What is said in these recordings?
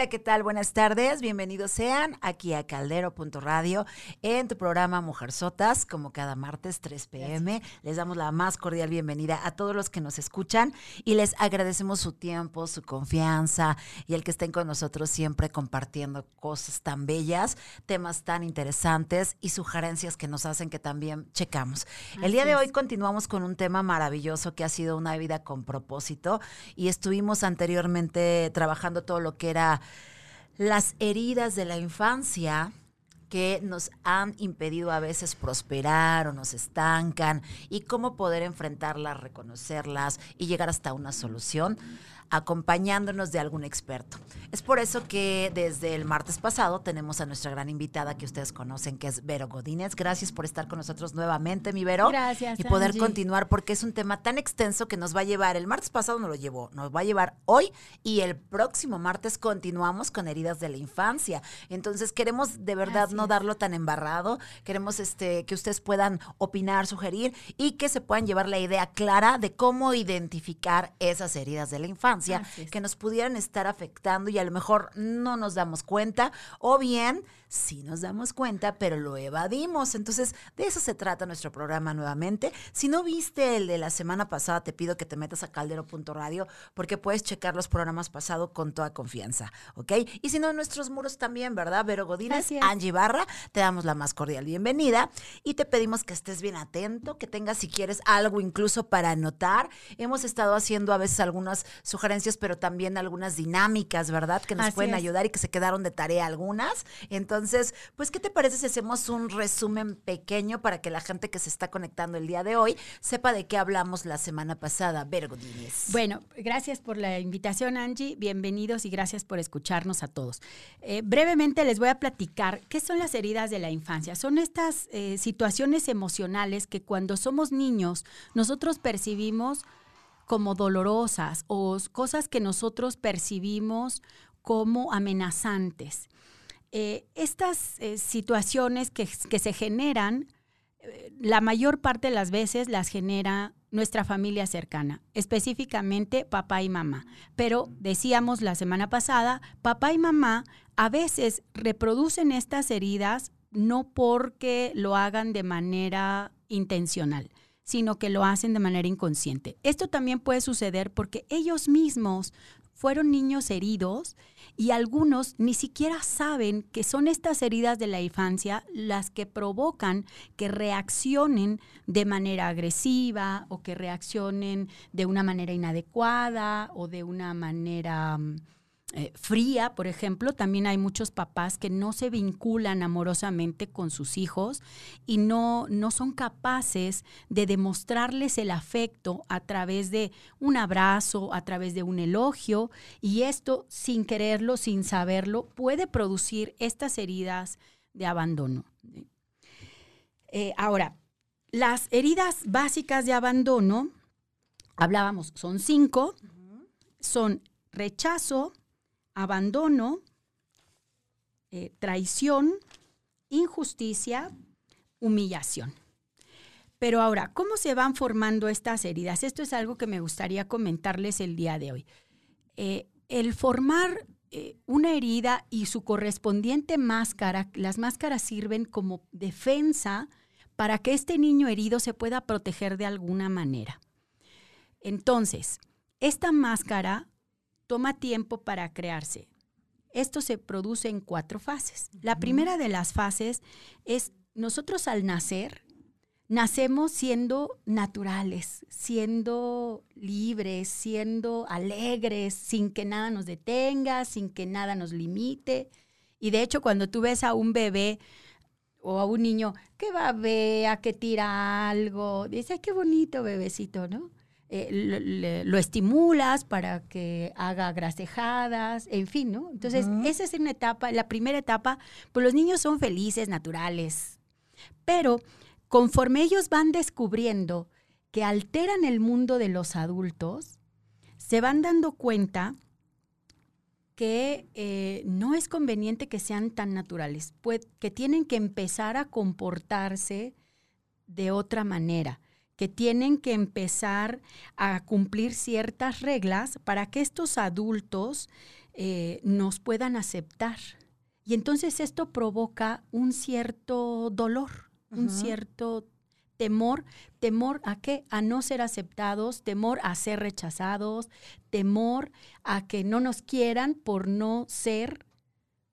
Hola, ¿qué tal? Buenas tardes. Bienvenidos sean aquí a Caldero.radio en tu programa Mujer Sotas, como cada martes 3 pm. Les damos la más cordial bienvenida a todos los que nos escuchan y les agradecemos su tiempo, su confianza y el que estén con nosotros siempre compartiendo cosas tan bellas, temas tan interesantes y sugerencias que nos hacen que también checamos. el día de hoy continuamos con un tema maravilloso que ha sido una vida con propósito y estuvimos anteriormente trabajando todo lo que era las heridas de la infancia que nos han impedido a veces prosperar o nos estancan y cómo poder enfrentarlas, reconocerlas y llegar hasta una solución acompañándonos de algún experto. Es por eso que desde el martes pasado tenemos a nuestra gran invitada que ustedes conocen, que es Vero Godínez. Gracias por estar con nosotros nuevamente, mi Vero. Gracias. Y poder continuar porque es un tema tan extenso que nos va a llevar, el martes pasado nos lo llevó, nos va a llevar hoy y el próximo martes continuamos con heridas de la infancia. Entonces queremos de verdad no darlo tan embarrado, queremos este, que ustedes puedan opinar, sugerir y que se puedan llevar la idea clara de cómo identificar esas heridas de la infancia que nos pudieran estar afectando y a lo mejor no nos damos cuenta o bien sí nos damos cuenta, pero lo evadimos. Entonces, de eso se trata nuestro programa nuevamente. Si no viste el de la semana pasada, te pido que te metas a caldero.radio porque puedes checar los programas pasados con toda confianza, ¿ok? Y si no, nuestros muros también, ¿verdad? Vero Godínez, Angie Barra, te damos la más cordial bienvenida y te pedimos que estés bien atento, que tengas, si quieres, algo incluso para anotar. Hemos estado haciendo a veces algunas sugerencias, pero también algunas dinámicas, ¿verdad? Que nos pueden ayudar y que se quedaron de tarea algunas. Entonces, pues, ¿qué te parece si hacemos un resumen pequeño para que la gente que se está conectando el día de hoy sepa de qué hablamos la semana pasada? Vergodines. Bueno, gracias por la invitación, Angie. Bienvenidos y gracias por escucharnos a todos. Eh, brevemente les voy a platicar qué son las heridas de la infancia. Son estas eh, situaciones emocionales que cuando somos niños nosotros percibimos como dolorosas o cosas que nosotros percibimos como amenazantes. Eh, estas eh, situaciones que, se generan, eh, la mayor parte de las veces las genera nuestra familia cercana, específicamente papá y mamá. Pero decíamos la semana pasada, papá y mamá a veces reproducen estas heridas no porque lo hagan de manera intencional, sino que lo hacen de manera inconsciente. Esto también puede suceder porque ellos mismos fueron niños heridos y algunos ni siquiera saben que son estas heridas de la infancia las que provocan que reaccionen de manera agresiva o que reaccionen de una manera inadecuada o de una manera mm, eh, fría, por ejemplo, también hay muchos papás que no se vinculan amorosamente con sus hijos y no, no son capaces de demostrarles el afecto a través de un abrazo, a través de un elogio, y esto sin quererlo, sin saberlo, puede producir estas heridas de abandono. Eh, ahora, las heridas básicas de abandono, hablábamos, son cinco, son rechazo, abandono, eh, traición, injusticia, humillación. Pero ahora, ¿cómo se van formando estas heridas? Esto es algo que me gustaría comentarles el día de hoy. Eh, el formar eh, una herida y su correspondiente máscara, las máscaras sirven como defensa para que este niño herido se pueda proteger de alguna manera. Entonces, esta máscara toma tiempo para crearse. Esto se produce en cuatro fases. La primera de las fases es nosotros al nacer, nacemos siendo naturales, siendo libres, siendo alegres, sin que nada nos detenga, sin que nada nos limite. Y de hecho, cuando tú ves a un bebé o a un niño que va a ver, que tira algo, dice, qué bonito bebecito, ¿no? Eh, lo, estimulas para que haga grasejadas, en fin, ¿no? Entonces, esa es una etapa, la primera etapa, pues los niños son felices, naturales, pero conforme ellos van descubriendo que alteran el mundo de los adultos, se van dando cuenta que eh, no es conveniente que sean tan naturales, pues, que tienen que empezar a comportarse de otra manera que tienen que empezar a cumplir ciertas reglas para que estos adultos eh, nos puedan aceptar. Y entonces esto provoca un cierto dolor, un cierto temor, temor a qué? A no ser aceptados, temor a ser rechazados, temor a que no nos quieran por no ser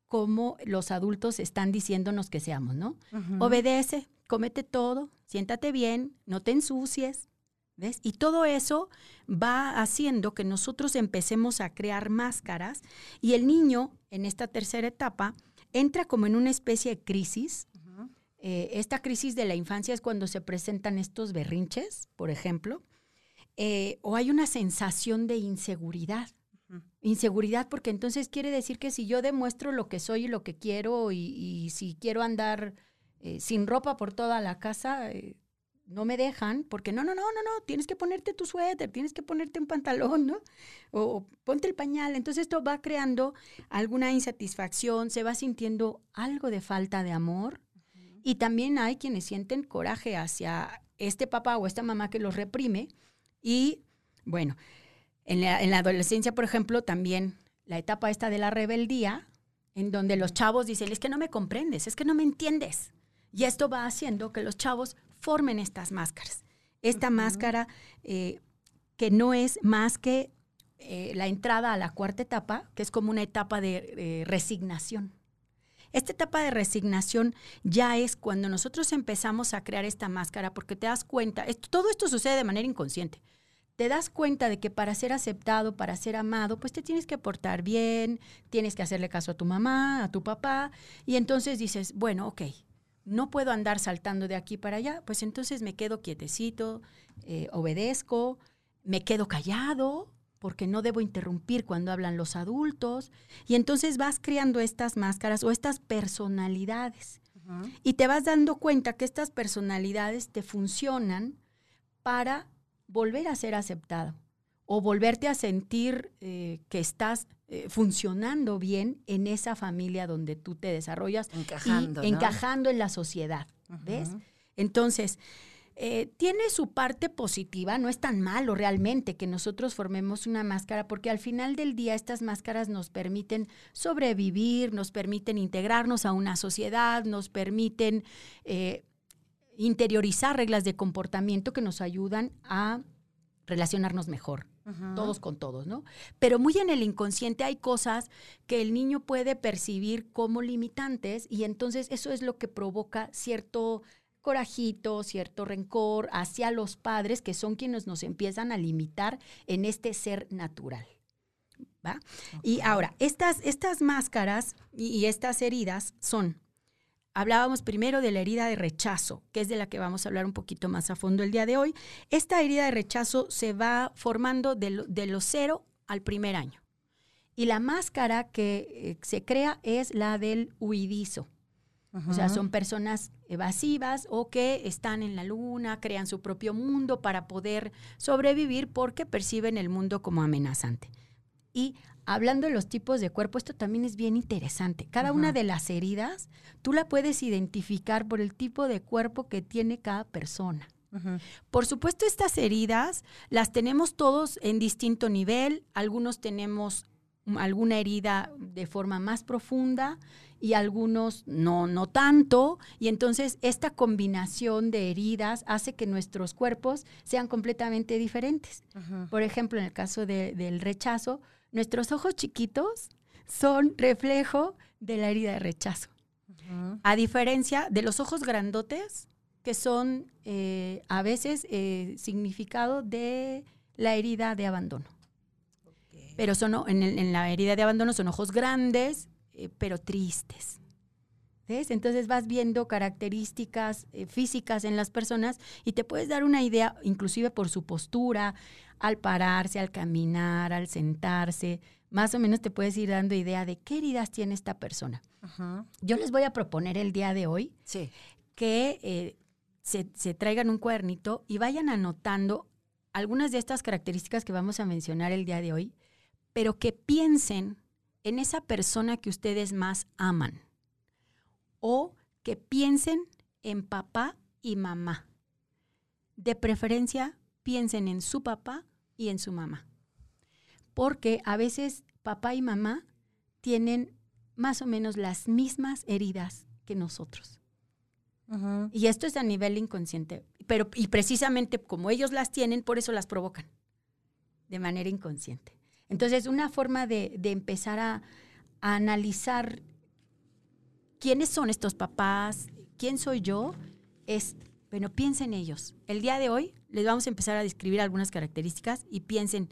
como los adultos están diciéndonos que seamos, ¿no? Obedece, comete todo, siéntate bien, no te ensucies, ¿ves? Y todo eso va haciendo que nosotros empecemos a crear máscaras y el niño en esta tercera etapa entra como en una especie de crisis. Eh, esta crisis de la infancia es cuando se presentan estos berrinches, por ejemplo, eh, o hay una sensación de inseguridad. Inseguridad porque entonces quiere decir que si yo demuestro lo que soy y lo que quiero y, si quiero andar eh, sin ropa por toda la casa, no me dejan porque no, no, no, no, no, tienes que ponerte tu suéter, tienes que ponerte un pantalón, ¿no? O, ponte el pañal. Entonces esto va creando alguna insatisfacción, se va sintiendo algo de falta de amor y también hay quienes sienten coraje hacia este papá o esta mamá que los reprime y bueno, en la, en la adolescencia, por ejemplo, también la etapa esta de la rebeldía, en donde los chavos dicen, es que no me comprendes, es que no me entiendes. Y esto va haciendo que los chavos formen estas máscaras. Esta máscara eh, que no es más que eh, la entrada a la cuarta etapa, que es como una etapa de resignación. Esta etapa de resignación ya es cuando nosotros empezamos a crear esta máscara, porque te das cuenta, todo esto sucede de manera inconsciente. Te das cuenta de que para ser aceptado, para ser amado, pues te tienes que portar bien, tienes que hacerle caso a tu mamá, a tu papá, y entonces dices, bueno, ok, no puedo andar saltando de aquí para allá, pues entonces me quedo quietecito, eh, obedezco, me quedo callado, porque no debo interrumpir cuando hablan los adultos. Y entonces vas creando estas máscaras o estas personalidades. Y te vas dando cuenta que estas personalidades te funcionan para volver a ser aceptado o volverte a sentir eh, que estás eh, funcionando bien en esa familia donde tú te desarrollas. Encajando. Encajando en la sociedad. ¿Ves? Entonces, eh, tiene su parte positiva, no es tan malo realmente que nosotros formemos una máscara, porque al final del día estas máscaras nos permiten sobrevivir, nos permiten integrarnos a una sociedad, nos permiten interiorizar reglas de comportamiento que nos ayudan a relacionarnos mejor todos con todos, ¿no? Pero muy en el inconsciente hay cosas que el niño puede percibir como limitantes y entonces eso es lo que provoca cierto corajito, cierto rencor hacia los padres que son quienes nos empiezan a limitar en este ser natural. ¿va? Y ahora, estas, estas máscaras y estas heridas son Hablábamos primero de la herida de rechazo, que es de la que vamos a hablar un poquito más a fondo el día de hoy. Esta herida de rechazo se va formando de, los cero al primer año. Y la máscara que eh, se crea es la del huidizo. O sea, son personas evasivas o que están en la luna, crean su propio mundo para poder sobrevivir porque perciben el mundo como amenazante. Y hablando de los tipos de cuerpo, esto también es bien interesante. Cada una de las heridas, tú la puedes identificar por el tipo de cuerpo que tiene cada persona. Por supuesto, estas heridas las tenemos todos en distinto nivel. Algunos tenemos alguna herida de forma más profunda y algunos no, no tanto. Y entonces esta combinación de heridas hace que nuestros cuerpos sean completamente diferentes. Por ejemplo, en el caso del rechazo, Nuestros ojos chiquitos son reflejo de la herida de rechazo. A diferencia de los ojos grandotes, que son eh, a veces eh, significado de la herida de abandono. Pero son, en, la herida de abandono son ojos grandes, eh, pero tristes. ¿Ves? Entonces vas viendo características físicas en las personas y te puedes dar una idea, inclusive por su postura, al pararse, al caminar, al sentarse, más o menos te puedes ir dando idea de qué heridas tiene esta persona. Yo les voy a proponer el día de hoy que eh, se, se, traigan un cuadernito y vayan anotando algunas de estas características que vamos a mencionar el día de hoy, pero que piensen en esa persona que ustedes más aman o que piensen en papá y mamá. De preferencia, piensen en su papá y en su mamá. Porque a veces papá y mamá tienen más o menos las mismas heridas que nosotros. Y esto es a nivel inconsciente. Pero, y precisamente como ellos las tienen, por eso las provocan. De manera inconsciente. Entonces, una forma de, empezar a, a, analizar quiénes son estos papás, quién soy yo, es, bueno, piensen ellos. El día de hoy les vamos a empezar a describir algunas características y piensen,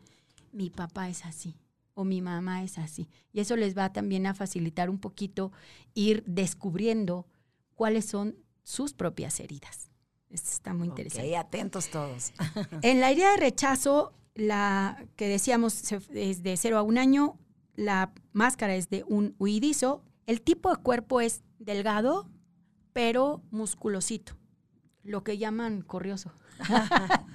mi papá es así o mi mamá es así. Y eso les va también a facilitar un poquito ir descubriendo cuáles son sus propias heridas. Esto está muy interesante. atentos todos. en la herida de rechazo, la que decíamos es de 0 a un año, la máscara es de un huidizo, el tipo de cuerpo es delgado, pero musculosito, lo que llaman corrioso.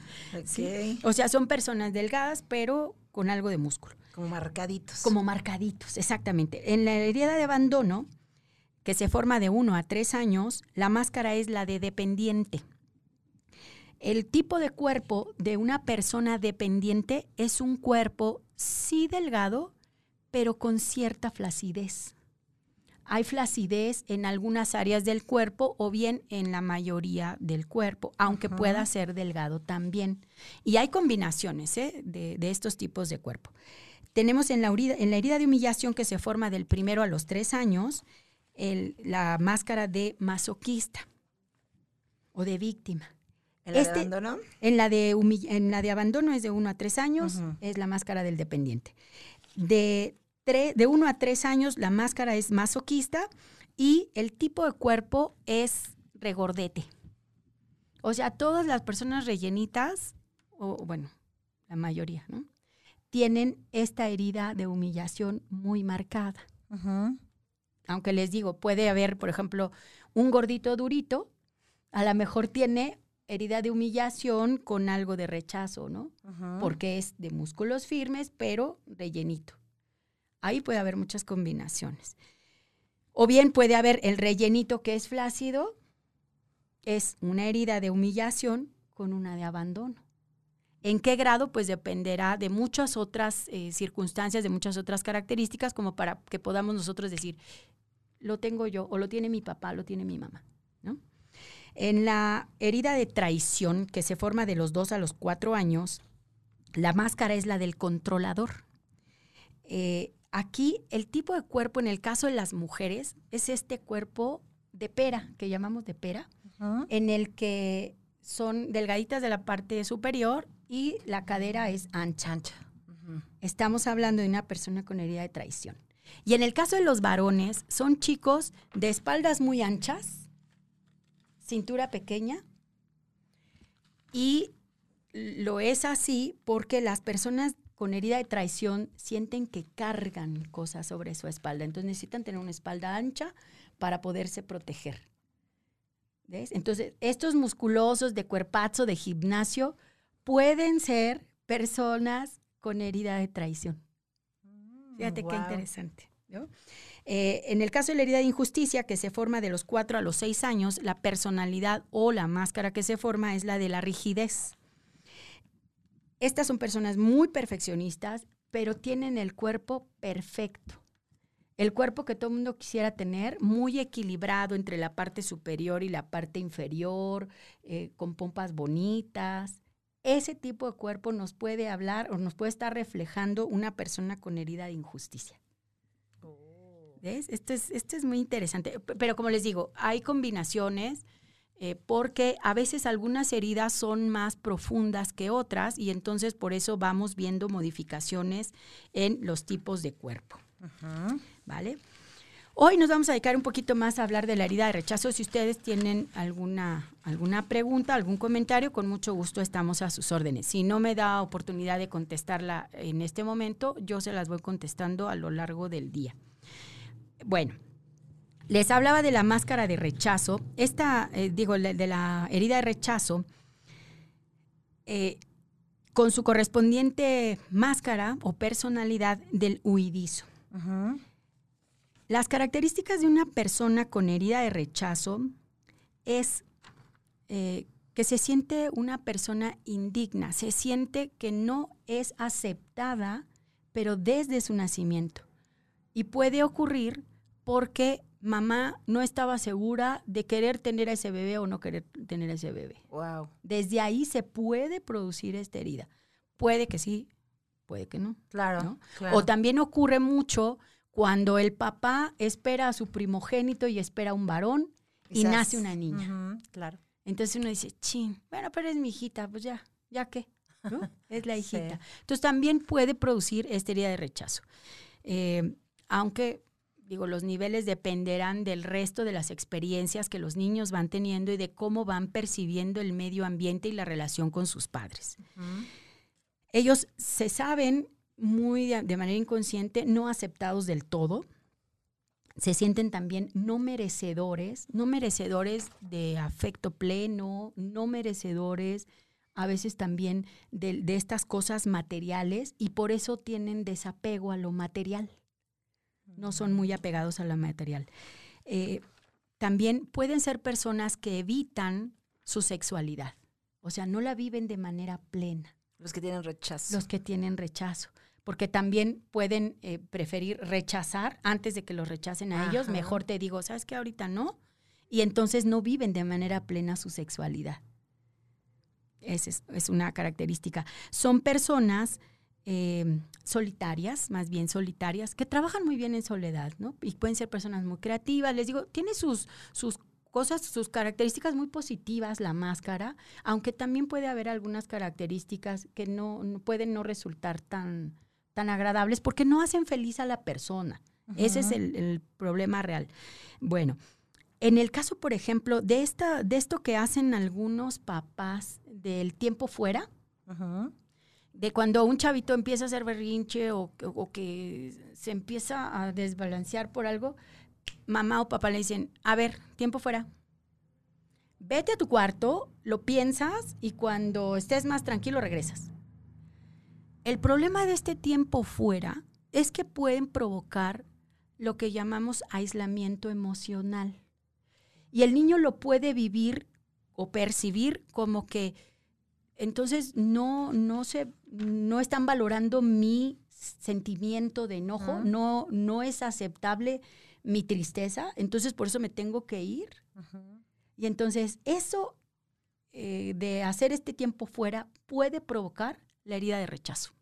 O sea, son personas delgadas, pero con algo de músculo. Como marcaditos. Como marcaditos, exactamente. En la herida de abandono, que se forma de uno a tres años, la máscara es la de dependiente. El tipo de cuerpo de una persona dependiente es un cuerpo sí delgado, pero con cierta flacidez hay flacidez en algunas áreas del cuerpo o bien en la mayoría del cuerpo, aunque pueda ser delgado también. Y hay combinaciones ¿eh? de, estos tipos de cuerpo. Tenemos en la, en la, herida de humillación que se forma del primero a los tres años la máscara de masoquista o de víctima. ¿En la de este, abandono? En la de, en la de abandono es de uno a tres años, es la máscara del dependiente. De de 1 a 3 años la máscara es masoquista y el tipo de cuerpo es regordete. O sea, todas las personas rellenitas, o bueno, la mayoría, ¿no? Tienen esta herida de humillación muy marcada. Aunque les digo, puede haber, por ejemplo, un gordito durito, a lo mejor tiene herida de humillación con algo de rechazo, ¿no? Porque es de músculos firmes, pero rellenito. Ahí puede haber muchas combinaciones. O bien puede haber el rellenito que es flácido, es una herida de humillación con una de abandono. ¿En qué grado? Pues dependerá de muchas otras eh, circunstancias, de muchas otras características, como para que podamos nosotros decir, lo tengo yo, o lo tiene mi papá, lo tiene mi mamá. En la herida de traición, que se forma de los dos a los cuatro años, la máscara es la del controlador. Eh, Aquí el tipo de cuerpo en el caso de las mujeres es este cuerpo de pera, que llamamos de pera, en el que son delgaditas de la parte superior y la cadera es ancha. ancha. Estamos hablando de una persona con herida de traición. Y en el caso de los varones, son chicos de espaldas muy anchas, cintura pequeña, y lo es así porque las personas con herida de traición sienten que cargan cosas sobre su espalda. Entonces necesitan tener una espalda ancha para poderse proteger. ¿Ves? Entonces, estos musculosos de cuerpazo, de gimnasio, pueden ser personas con herida de traición. Mm, Fíjate qué interesante. Eh, en el caso de la herida de injusticia, que se forma de los cuatro a los seis años, la personalidad o la máscara que se forma es la de la rigidez. Estas son personas muy perfeccionistas, pero tienen el cuerpo perfecto. El cuerpo que todo el mundo quisiera tener, muy equilibrado entre la parte superior y la parte inferior, eh, con pompas bonitas. Ese tipo de cuerpo nos puede hablar o nos puede estar reflejando una persona con herida de injusticia. Oh. ¿Ves? Esto es, esto es muy interesante. Pero como les digo, hay combinaciones eh, porque a veces algunas heridas son más profundas que otras y entonces por eso vamos viendo modificaciones en los tipos de cuerpo. ¿Vale? Hoy nos vamos a dedicar un poquito más a hablar de la herida de rechazo. Si ustedes tienen alguna, alguna pregunta, algún comentario, con mucho gusto estamos a sus órdenes. Si no me da oportunidad de contestarla en este momento, yo se las voy contestando a lo largo del día. Bueno, les hablaba de la máscara de rechazo. Esta, eh, digo, de la herida de rechazo, eh, con su correspondiente máscara o personalidad del huidizo. Las características de una persona con herida de rechazo es eh, que se siente una persona indigna, se siente que no es aceptada, pero desde su nacimiento Y puede ocurrir porque mamá no estaba segura de querer tener a ese bebé o no querer tener a ese bebé. Wow. Desde ahí se puede producir esta herida. Puede que sí, puede que no. Claro, ¿no? claro. O también ocurre mucho cuando el papá espera a su primogénito y espera un varón y nace una niña. Claro. Entonces uno dice, chin, bueno, pero es mi hijita, pues ya, ya qué, ¿no? Es la Sí. hijita. Entonces también puede producir esta herida de rechazo. Eh, aunque, digo, los niveles dependerán del resto de las experiencias que los niños van teniendo y de cómo van percibiendo el medio ambiente y la relación con sus padres. Ellos se saben muy de, de manera inconsciente no aceptados del todo. Se sienten también no merecedores, no merecedores de afecto pleno, no merecedores a veces también de, de estas cosas materiales y por eso tienen desapego a lo material. No son muy apegados a lo material. Eh, también pueden ser personas que evitan su sexualidad, o sea, no la viven de manera plena Los que tienen rechazo. los que tienen rechazo, porque también pueden eh, preferir rechazar antes de que los rechacen a ellos. Mejor te digo, ¿sabes qué? Ahorita no. Y entonces no viven de manera plena su sexualidad. Esa es, es una característica. Son personas eh, solitarias, más bien solitarias, que trabajan muy bien en soledad, ¿no? Y pueden ser personas muy creativas. Les digo, tiene sus, sus cosas, sus características muy positivas la máscara, aunque también puede haber algunas características que no, no pueden no resultar tan, tan agradables porque no hacen feliz a la persona. Ese es el, el problema real. Bueno, en el caso, por ejemplo, de, esta, de esto que hacen algunos papás del tiempo fuera. De cuando un chavito empieza a hacer berrinche o, o que se empieza a desbalancear por algo, mamá o papá le dicen, a ver, tiempo fuera. Vete a tu cuarto, lo piensas y cuando estés más tranquilo regresas. El problema de este tiempo fuera es que pueden provocar lo que llamamos aislamiento emocional. Y el niño lo puede vivir o percibir como que entonces no, no, se, no están valorando mi sentimiento de enojo, no, no es aceptable mi tristeza, entonces por eso me tengo que ir. Y entonces eso eh, de hacer este tiempo fuera puede provocar la herida de rechazo.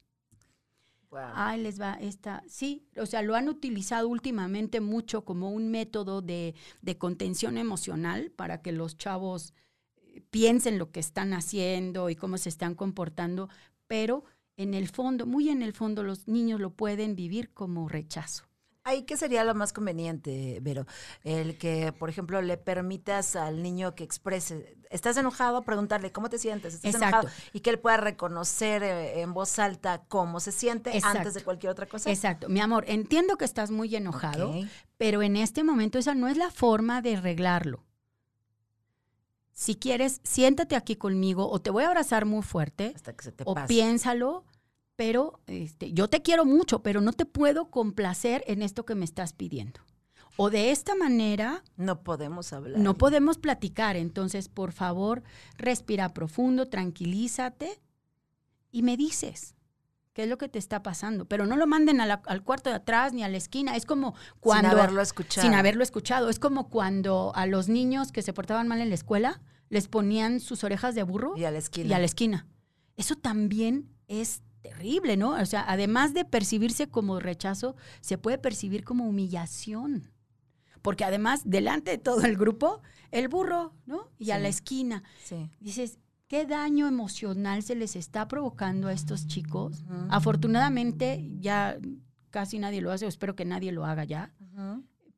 Wow. Ay, les va esta. Sí, o sea, lo han utilizado últimamente mucho como un método de, de contención emocional para que los chavos eh, piensen lo que están haciendo y cómo se están comportando, pero en el fondo, muy en el fondo, los niños lo pueden vivir como rechazo. Ahí qué sería lo más conveniente, Vero, el que, por ejemplo, le permitas al niño que exprese, estás enojado, preguntarle cómo te sientes, estás Exacto. enojado y que él pueda reconocer eh, en voz alta cómo se siente Exacto. antes de cualquier otra cosa. Exacto. Mi amor, entiendo que estás muy enojado, pero en este momento esa no es la forma de arreglarlo. Si quieres, siéntate aquí conmigo o te voy a abrazar muy fuerte Hasta que se te o pase. piénsalo, pero este, yo te quiero mucho, pero no te puedo complacer en esto que me estás pidiendo. O de esta manera No podemos hablar. no podemos platicar. Entonces, por favor, respira profundo, tranquilízate y me dices qué es lo que te está pasando. Pero no lo manden la- al cuarto de atrás ni a la esquina. Es como cuando... Sin haberlo escuchado. Sin haberlo escuchado. Es como cuando a los niños que se portaban mal en la escuela les ponían sus orejas de burro Y a la esquina. y a la esquina. Eso también es terrible, ¿no? O sea, además de percibirse como rechazo, se puede percibir como humillación. Porque además, delante de todo el grupo, el burro, ¿no? Y a la esquina. Sí. Dices, ¿qué daño emocional se les está provocando a estos chicos? Afortunadamente, ya casi nadie lo hace, o espero que nadie lo haga ya,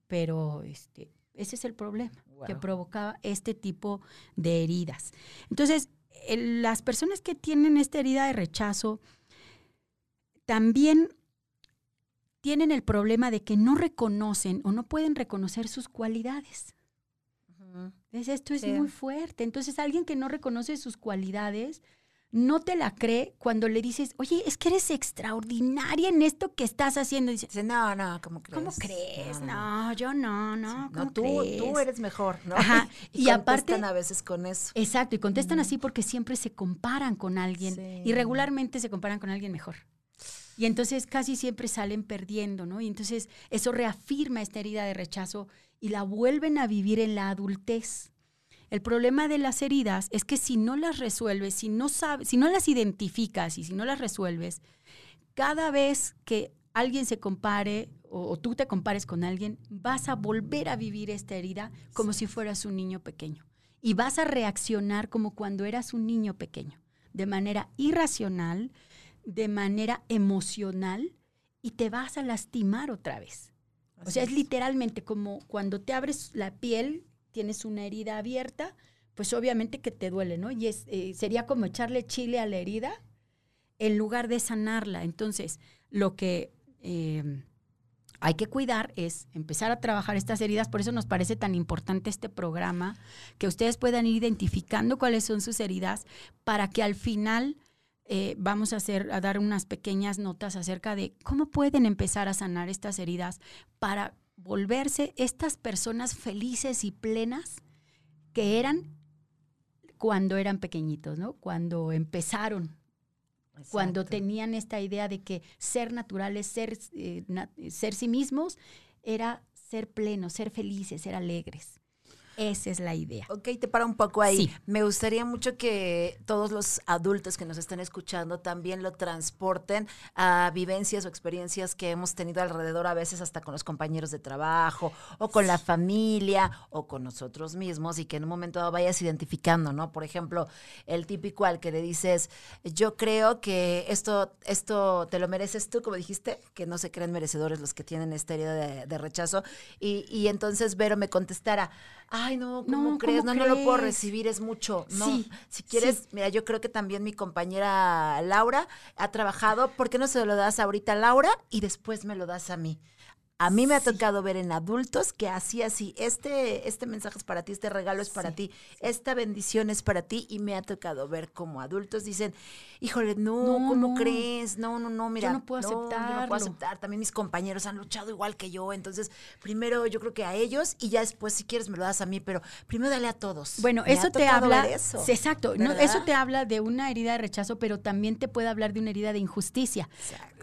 pero este, ese es el problema que provocaba este tipo de heridas. Entonces, el- las personas que tienen esta herida de rechazo también tienen el problema de que no reconocen o no pueden reconocer sus cualidades. ¿Ves? Esto es Sí. muy fuerte. Entonces, alguien que no reconoce sus cualidades no te la cree cuando le dices, oye, es que eres extraordinaria en esto que estás haciendo. Dice, Dice, no, no, ¿cómo crees? ¿cómo crees? No, No, no. yo no, Sí, no. No, ¿cómo tú, crees? tú eres mejor, ¿no? Ajá. Y, Y aparte- contestan a veces con eso. Exacto, y contestan así porque siempre se comparan con alguien Sí. y regularmente se comparan con alguien mejor. Y entonces casi siempre salen perdiendo, ¿no? Y entonces eso reafirma esta herida de rechazo y la vuelven a vivir en la adultez. El problema de las heridas es que si no las resuelves, si no sabes, si no las identificas y si no las resuelves, cada vez que alguien se compare o, tú te compares con alguien, vas a volver a vivir esta herida como si fueras un niño pequeño. Y vas a reaccionar como cuando eras un niño pequeño, de manera irracional, de manera emocional, y te vas a lastimar otra vez. o sea, es, literalmente como cuando te abres la piel, tienes una herida abierta, pues obviamente que te duele, ¿no? Y eh, sería como echarle chile a la herida en lugar de sanarla. Entonces, lo que eh, hay que cuidar es empezar a trabajar estas heridas. Por eso nos parece tan importante este programa, que ustedes puedan ir identificando cuáles son sus heridas para que al final eh, vamos a, hacer, a dar unas pequeñas notas acerca de cómo pueden empezar a sanar estas heridas para volverse estas personas felices y plenas que eran cuando eran pequeñitos, ¿no? Cuando empezaron cuando tenían esta idea de que ser naturales, ser, eh, ser sí mismos, era ser plenos, ser felices, ser alegres. Esa es la idea. Ok, te para un poco ahí. Me gustaría mucho que todos los adultos que nos estén escuchando también lo transporten a vivencias o experiencias que hemos tenido alrededor, a veces hasta con los compañeros de trabajo, o con la familia, o con nosotros mismos, y que en un momento vayas identificando, ¿no? Por ejemplo, el típico al que le dices, yo creo que esto, esto te lo mereces tú, como dijiste, que no se creen merecedores los que tienen esta herida de, de rechazo. Y, y entonces Vero me contestara, ay, no, ¿cómo crees? no, no lo puedo recibir, es mucho. No, sí, si quieres, mira, yo creo que también mi compañera Laura ha trabajado, ¿por qué no se lo das ahorita a Laura y después me lo das a mí? A mí me ha tocado ver en adultos que así, así, este, este mensaje es para ti, este regalo es para ti, esta bendición es para ti y me ha tocado ver como adultos dicen, híjole, no, ¿cómo crees? No, no, no, mira. Yo no puedo aceptar. no puedo aceptar. También mis compañeros han luchado igual que yo, entonces primero yo creo que a ellos y ya después si quieres me lo das a mí, pero primero dale a todos. Bueno, eso te habla, eso, exacto, no, eso te habla de una herida de rechazo, pero también te puede hablar de una herida de injusticia.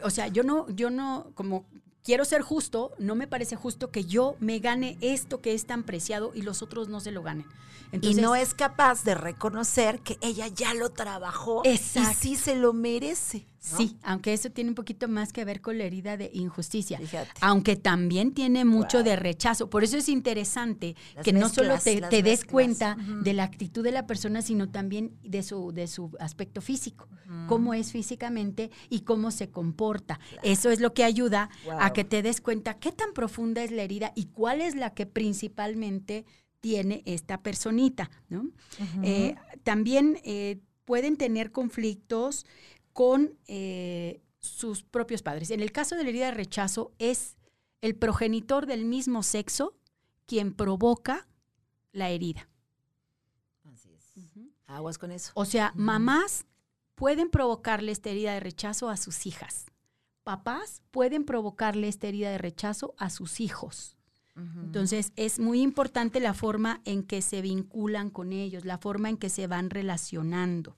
O sea, yo no, yo no, como quiero ser justo, no me parece justo que yo me gane esto que es tan preciado y los otros no se lo ganen. y no es capaz de reconocer que ella ya lo trabajó y sí se lo merece. Sí, aunque eso tiene un poquito más que ver con la herida de injusticia. Aunque también tiene mucho de rechazo. Por eso es interesante que no solo te, des cuenta de la actitud de la persona, sino también de su, de su aspecto físico. Cómo es físicamente y cómo se comporta. Eso es lo que ayuda a que te des cuenta qué tan profunda es la herida y cuál es la que principalmente tiene esta personita. ¿no? Eh, también eh, pueden tener conflictos con eh, sus propios padres. En el caso de la herida de rechazo, es el progenitor del mismo sexo quien provoca la herida. Así es. Aguas con eso. O sea, mamás pueden provocarle esta herida de rechazo a sus hijas. Papás pueden provocarle esta herida de rechazo a sus hijos. Entonces, es muy importante la forma en que se vinculan con ellos, la forma en que se van relacionando.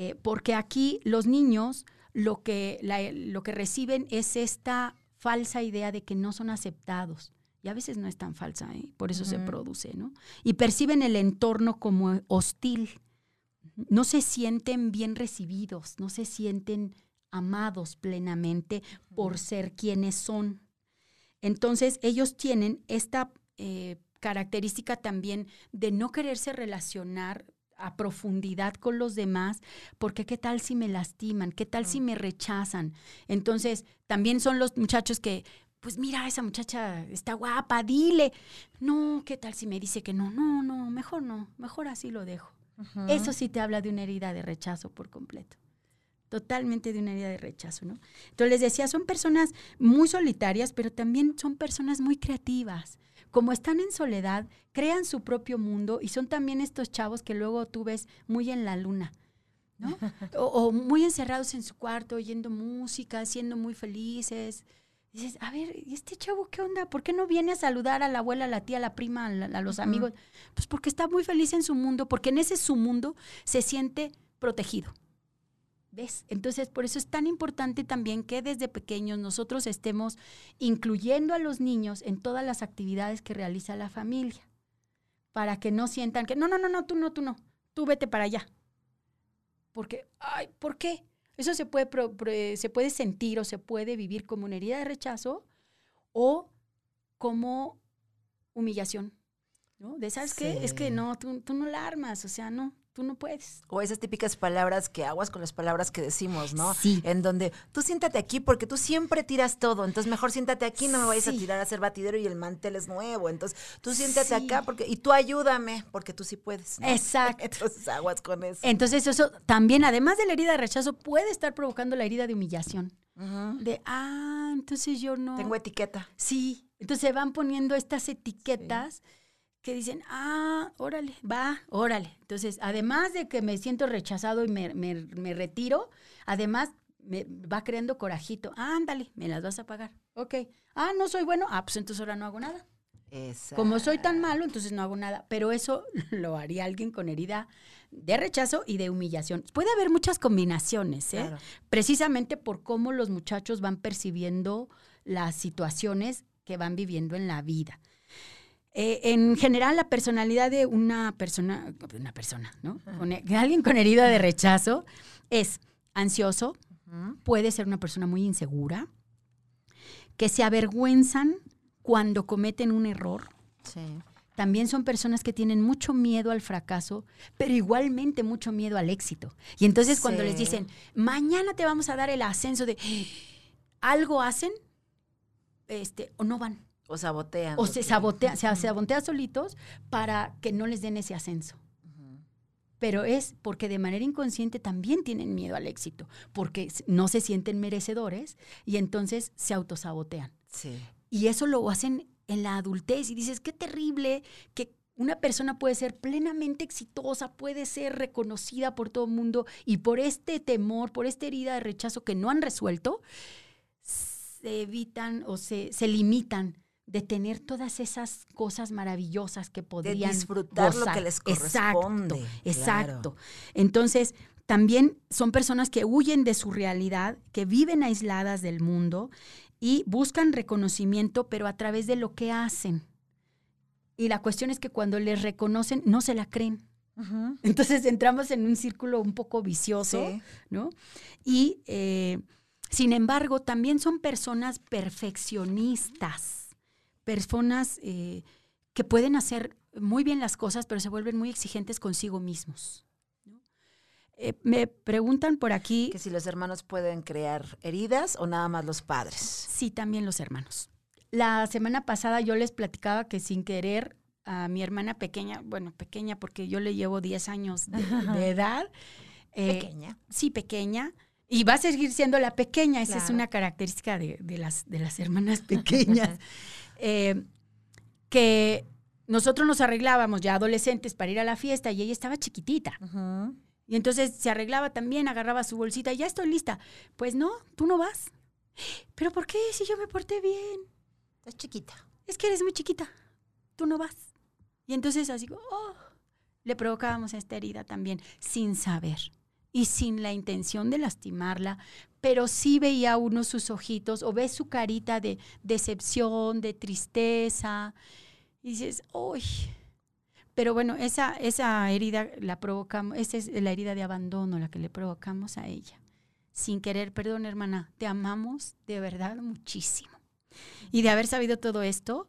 Eh, porque aquí los niños lo que, lo que reciben es esta falsa idea de que no son aceptados. Y a veces no es tan falsa, ¿eh? por eso se produce, ¿no? Y perciben el entorno como hostil. No se sienten bien recibidos, no se sienten amados plenamente por ser quienes son. Entonces ellos tienen esta eh, característica también de no quererse relacionar a profundidad con los demás, porque qué tal si me lastiman, qué tal si me rechazan. Entonces, también son los muchachos que, pues mira, esa muchacha está guapa, dile. No, qué tal si me dice que no, no, no, mejor no, mejor así lo dejo. Eso sí te habla de una herida de rechazo por completo. Totalmente de una herida de rechazo, ¿no? Entonces les decía, son personas muy solitarias, pero también son personas muy creativas como están en soledad, crean su propio mundo y son también estos chavos que luego tú ves muy en la luna. ¿no? O, muy encerrados en su cuarto, oyendo música, siendo muy felices. dices, a ver, ¿y este chavo qué onda? ¿Por qué no viene a saludar a la abuela, a la tía, a la prima, a, los amigos? Pues porque está muy feliz en su mundo, porque en ese su mundo se siente protegido. ¿Ves? Entonces, por eso es tan importante también que desde pequeños nosotros estemos incluyendo a los niños en todas las actividades que realiza la familia, para que no sientan que, no, no, no, no, tú no, tú no, tú vete para allá. Porque, ay, ¿por qué? Eso se puede, se puede sentir o se puede vivir como una herida de rechazo o como humillación. ¿no? De, ¿sabes qué? Es que no, tú, tú no la armas, o sea, no, tú no puedes. O esas típicas palabras que aguas con las palabras que decimos, ¿no? Sí. En donde tú siéntate aquí porque tú siempre tiras todo, entonces mejor siéntate aquí, no me vayas a tirar a hacer batidero y el mantel es nuevo, entonces tú siéntate acá porque y tú ayúdame porque tú sí puedes. Exacto. Entonces aguas con eso. Entonces eso también, además de la herida de rechazo, puede estar provocando la herida de humillación. De, ah, entonces yo no. Tengo etiqueta. Sí. Entonces se van poniendo estas etiquetas que dicen, ah, órale, va, órale. Entonces, además de que me siento rechazado y me, me, retiro, además me va creando corajito. ándale, me las vas a pagar. Ok. Ah, no soy bueno. Ah, pues entonces ahora no hago nada. Como soy tan malo, entonces no hago nada. Pero eso lo haría alguien con herida de rechazo y de humillación. Puede haber muchas combinaciones, ¿eh? Precisamente por cómo los muchachos van percibiendo las situaciones que van viviendo en la vida. Eh, en general, la personalidad de una persona, una persona, ¿no? alguien con herida de rechazo es ansioso, puede ser una persona muy insegura, que se avergüenzan cuando cometen un error. También son personas que tienen mucho miedo al fracaso, pero igualmente mucho miedo al éxito. Y entonces cuando les dicen, mañana te vamos a dar el ascenso de algo hacen, este, o no van. O sabotean. O se sabotean, se sabotean solitos para que no les den ese ascenso. Pero es porque de manera inconsciente también tienen miedo al éxito, porque no se sienten merecedores y entonces se autosabotean. Sí. Y eso lo hacen en la adultez y dices, qué terrible que una persona puede ser plenamente exitosa, puede ser reconocida por todo el mundo y por este temor, por esta herida de rechazo que no han resuelto, se evitan o se, se limitan de tener todas esas cosas maravillosas que podrían de disfrutar lo que les corresponde. Exacto, exacto. Entonces, también son personas que huyen de su realidad, que viven aisladas del mundo y buscan reconocimiento, pero a través de lo que hacen. Y la cuestión es que cuando les reconocen, no se la creen. Entonces entramos en un círculo un poco vicioso, ¿no? Y, eh, sin embargo, también son personas perfeccionistas personas eh, que pueden hacer muy bien las cosas, pero se vuelven muy exigentes consigo mismos. Eh, me preguntan por aquí... Que si los hermanos pueden crear heridas o nada más los padres. Sí, también los hermanos. La semana pasada yo les platicaba que sin querer a mi hermana pequeña, bueno, pequeña porque yo le llevo 10 años de, edad. Eh, pequeña. Sí, pequeña. Y va a seguir siendo la pequeña, esa es una característica de, las, de las hermanas pequeñas. Eh, que nosotros nos arreglábamos ya adolescentes para ir a la fiesta y ella estaba chiquitita. Y entonces se arreglaba también, agarraba su bolsita y ya estoy lista. Pues no, tú no vas. ¿Pero por qué si yo me porté bien? Estás chiquita. Es que eres muy chiquita. Tú no vas. Y entonces así, oh, le provocábamos esta herida también sin saber y sin la intención de lastimarla, pero sí veía uno sus ojitos o ves su carita de decepción, de tristeza, y dices, uy. Pero bueno, esa, esa herida la provocamos, esa es la herida de abandono la que le provocamos a ella. Sin querer, perdón hermana, te amamos de verdad muchísimo. Y de haber sabido todo esto,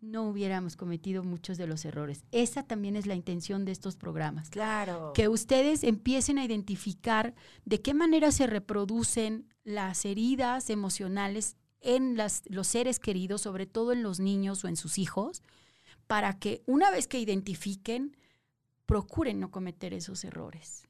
no hubiéramos cometido muchos de los errores. Esa también es la intención de estos programas. Claro. Que ustedes empiecen a identificar de qué manera se reproducen las heridas emocionales en las, los seres queridos, sobre todo en los niños o en sus hijos, para que una vez que identifiquen, procuren no cometer esos errores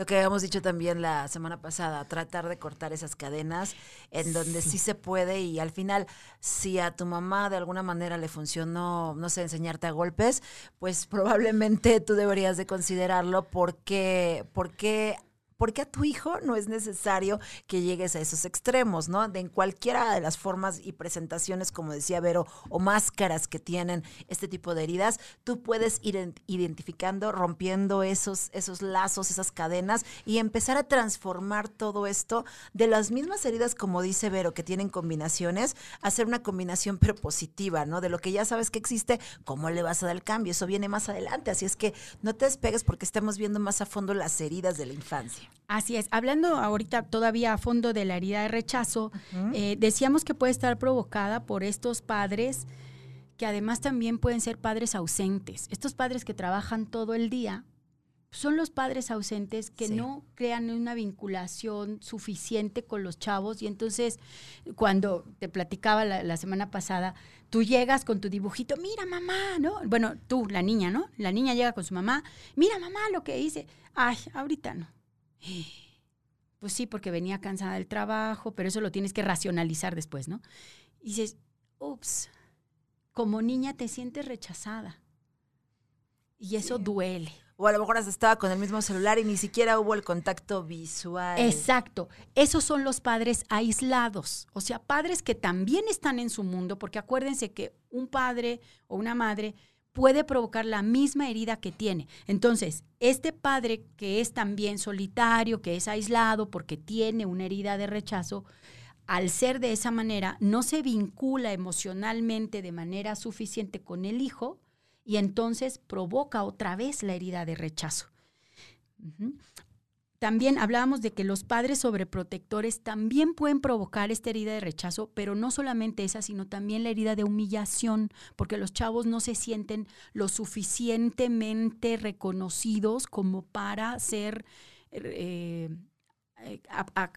lo que habíamos dicho también la semana pasada, tratar de cortar esas cadenas en donde sí. se puede y al final, si a tu mamá de alguna manera le funcionó, no sé, enseñarte a golpes, pues probablemente tú deberías de considerarlo porque, porque porque a tu hijo no es necesario que llegues a esos extremos, ¿no? De en cualquiera de las formas y presentaciones, como decía Vero, o máscaras que tienen este tipo de heridas, tú puedes ir identificando, rompiendo esos, esos lazos, esas cadenas y empezar a transformar todo esto de las mismas heridas, como dice Vero, que tienen combinaciones, hacer una combinación pero positiva, ¿no? De lo que ya sabes que existe, ¿cómo le vas a dar el cambio? Eso viene más adelante, así es que no te despegues porque estamos viendo más a fondo las heridas de la infancia. Así es, hablando ahorita todavía a fondo de la herida de rechazo, eh, decíamos que puede estar provocada por estos padres que además también pueden ser padres ausentes. Estos padres que trabajan todo el día son los padres ausentes que no crean una vinculación suficiente con los chavos y entonces cuando te platicaba la, semana pasada, tú llegas con tu dibujito, mira mamá, ¿no? Bueno, tú, la niña, ¿no? La niña llega con su mamá, mira mamá lo que hice. Ay, ahorita no. Pues sí, porque venía cansada del trabajo, pero eso lo tienes que racionalizar después, ¿no? Y dices, ups, como niña te sientes rechazada. Y eso duele. O a lo mejor hasta estaba con el mismo celular y ni siquiera hubo el contacto visual. Exacto. Esos son los padres aislados. O sea, padres que también están en su mundo, porque acuérdense que un padre o una madre puede provocar la misma herida que tiene. Entonces, este padre que es también solitario, que es aislado porque tiene una herida de rechazo, al ser de esa manera, no se vincula emocionalmente de manera suficiente con el hijo, y entonces provoca otra vez la herida de rechazo. También hablábamos de que los padres sobreprotectores también pueden provocar esta herida de rechazo, pero no solamente esa, sino también la herida de humillación, porque los chavos no se sienten lo suficientemente reconocidos como para ser eh, eh,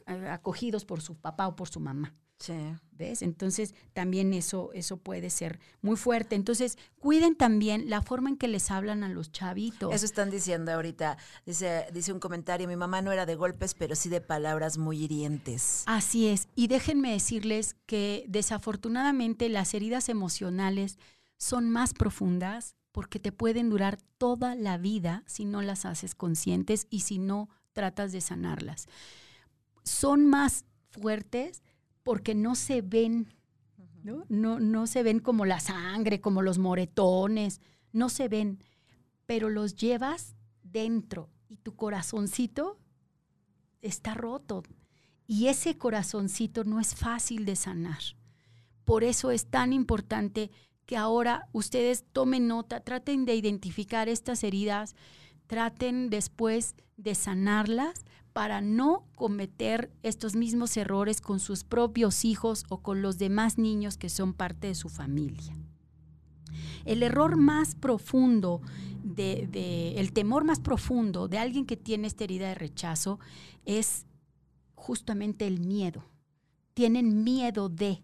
acogidos por su papá o por su mamá. Sí. ¿Ves? Entonces, también eso, eso puede ser muy fuerte. Entonces, cuiden también la forma en que les hablan a los chavitos. Eso están diciendo ahorita. Dice, dice un comentario, mi mamá no era de golpes, pero sí de palabras muy hirientes. Así es. Y déjenme decirles que desafortunadamente las heridas emocionales son más profundas porque te pueden durar toda la vida si no las haces conscientes y si no tratas de sanarlas. Son más fuertes porque no se ven, ¿no? ¿no? No se ven como la sangre, como los moretones, no se ven, pero los llevas dentro y tu corazoncito está roto. Y ese corazoncito no es fácil de sanar. Por eso es tan importante que ahora ustedes tomen nota, traten de identificar estas heridas, traten después de sanarlas para no cometer estos mismos errores con sus propios hijos o con los demás niños que son parte de su familia. El error más profundo, de, el temor más profundo de alguien que tiene esta herida de rechazo es justamente el miedo. Tienen miedo de,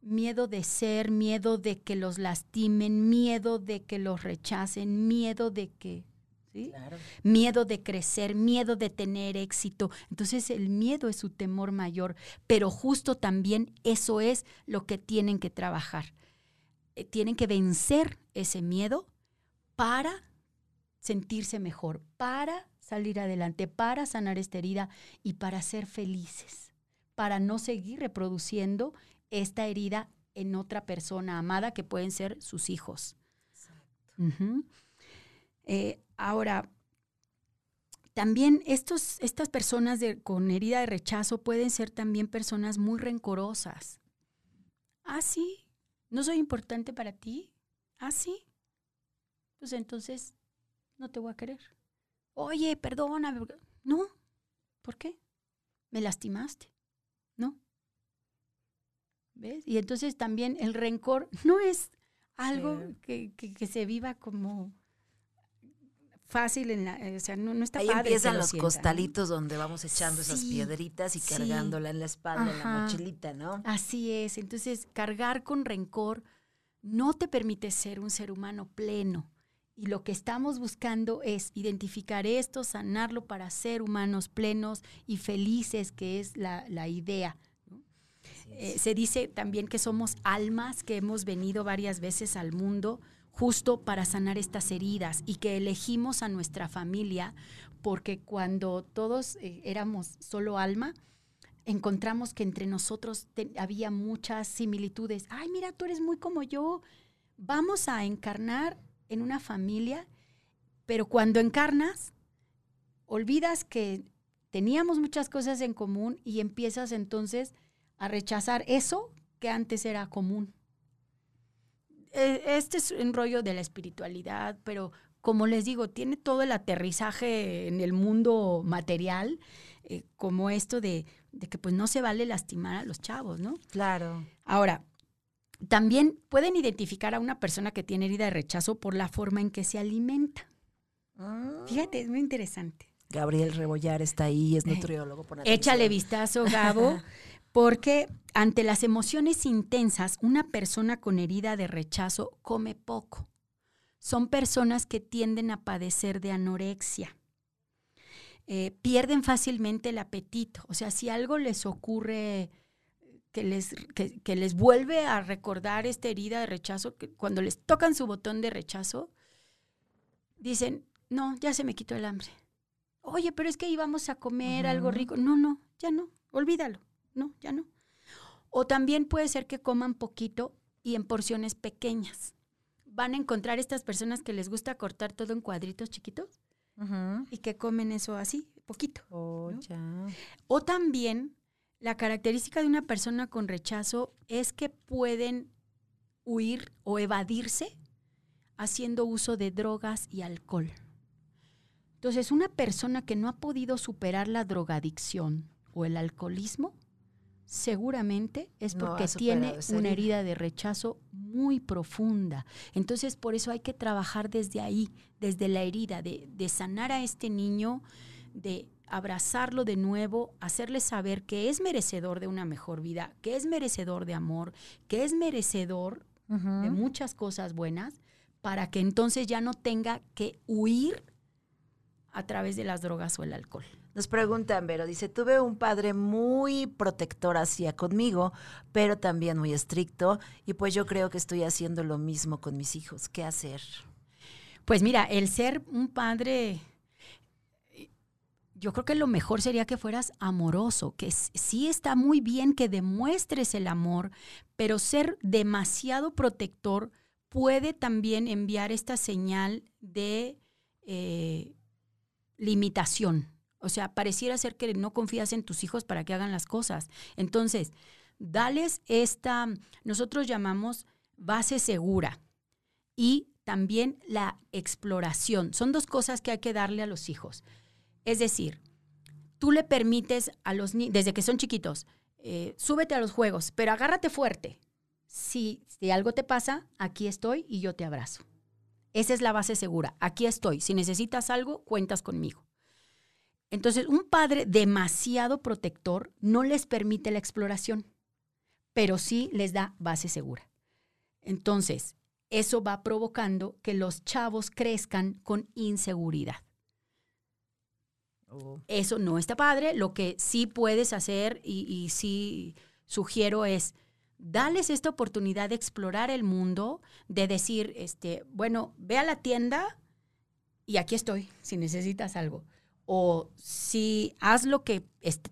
miedo de ser, miedo de que los lastimen, miedo de que los rechacen, miedo de que Miedo de crecer, miedo de tener éxito. Entonces el miedo es su temor mayor, pero justo también eso es lo que tienen que trabajar. Eh, tienen que vencer ese miedo para sentirse mejor, para salir adelante, para sanar esta herida y para ser felices, para no seguir reproduciendo esta herida en otra persona amada que pueden ser sus hijos. Exacto. Ahora, también estos, estas personas con herida de rechazo pueden ser también personas muy rencorosas. Ah, sí, no soy importante para ti. Ah, sí. Pues entonces no te voy a querer. Oye, perdona. No. ¿Por qué? Me lastimaste. ¿No? ¿Ves? Y entonces también el rencor no es algo que, que se viva como fácil, en la, eh, o sea, no, no está Ahí empiezan los costalitos donde vamos echando esas piedritas y cargándola en la espalda, en la mochilita, ¿no? Así es. Entonces, cargar con rencor no te permite ser un ser humano pleno. Y lo que estamos buscando es identificar esto, sanarlo para ser humanos plenos y felices, que es la, la idea. Eh, se dice también que somos almas que hemos venido varias veces al mundo justo para sanar estas heridas y que elegimos a nuestra familia porque cuando todos eh, éramos solo alma, encontramos que entre nosotros había muchas similitudes. Ay, mira, tú eres muy como yo. Vamos a encarnar en una familia, pero cuando encarnas, olvidas que teníamos muchas cosas en común y empiezas entonces a rechazar eso que antes era común. E, este es un rollo de la espiritualidad, pero como les digo, tiene todo el aterrizaje en el mundo material, eh, como esto de, de, que pues no se vale lastimar a los chavos, ¿no? Claro. Ahora, también pueden identificar a una persona que tiene herida de rechazo por la forma en que se alimenta. Ah. Fíjate, es muy interesante. Gabriel Rebollar está ahí, es eh, nutriólogo. Por Échale vistazo, Gabo, porque ante las emociones intensas, una persona con herida de rechazo come poco. Son personas que tienden a padecer de anorexia. Eh, pierden fácilmente el apetito. O sea, si algo les ocurre que les, que, les vuelve a recordar esta herida de rechazo, que cuando les tocan su botón de rechazo, dicen, no, ya se me quitó el hambre. Oye, pero es que íbamos a comer algo rico. No, no, ya no, olvídalo. No, ya no. O también puede ser que coman poquito y en porciones pequeñas. Van a encontrar estas personas que les gusta cortar todo en cuadritos chiquitos y que comen eso así, poquito. Oh, o también la característica de una persona con rechazo es que pueden huir o evadirse haciendo uso de drogas y alcohol. Entonces, una persona que no ha podido superar la drogadicción o el alcoholismo, seguramente es porque tiene una herida de rechazo muy profunda. Entonces, por eso hay que trabajar desde ahí, desde la herida, de, de sanar a este niño, de abrazarlo de nuevo, hacerle saber que es merecedor de una mejor vida, que es merecedor de amor, que es merecedor de muchas cosas buenas, para que entonces ya no tenga que huir a través de las drogas o el alcohol. Nos preguntan, Vero, dice, tuve un padre muy protector hacia conmigo, pero también muy estricto, y pues yo creo que estoy haciendo lo mismo con mis hijos. ¿Qué hacer? Pues mira, el ser un padre yo creo que lo mejor sería que fueras amoroso, que sí está muy bien que demuestres el amor, pero ser demasiado protector puede también enviar esta señal de eh, limitación. O sea, pareciera ser que no confías en tus hijos para que hagan las cosas. Entonces, dales esta, nosotros llamamos base segura y también la exploración. Son dos cosas que hay que darle a los hijos. Es decir, tú le permites a los niños, desde que son chiquitos, eh, súbete a los juegos, pero agárrate fuerte. Si, si algo te pasa, aquí estoy y yo te abrazo. Esa es la base segura. Aquí estoy. Si necesitas algo, cuentas conmigo. Entonces, un padre demasiado protector no les permite la exploración, pero sí les da base segura. Entonces, eso va provocando que los chavos crezcan con inseguridad. Oh. Eso no está padre. Lo que sí puedes hacer y, sí sugiero es dales esta oportunidad de explorar el mundo, de decir, este, bueno, ve a la tienda y aquí estoy si necesitas algo. O si haz lo que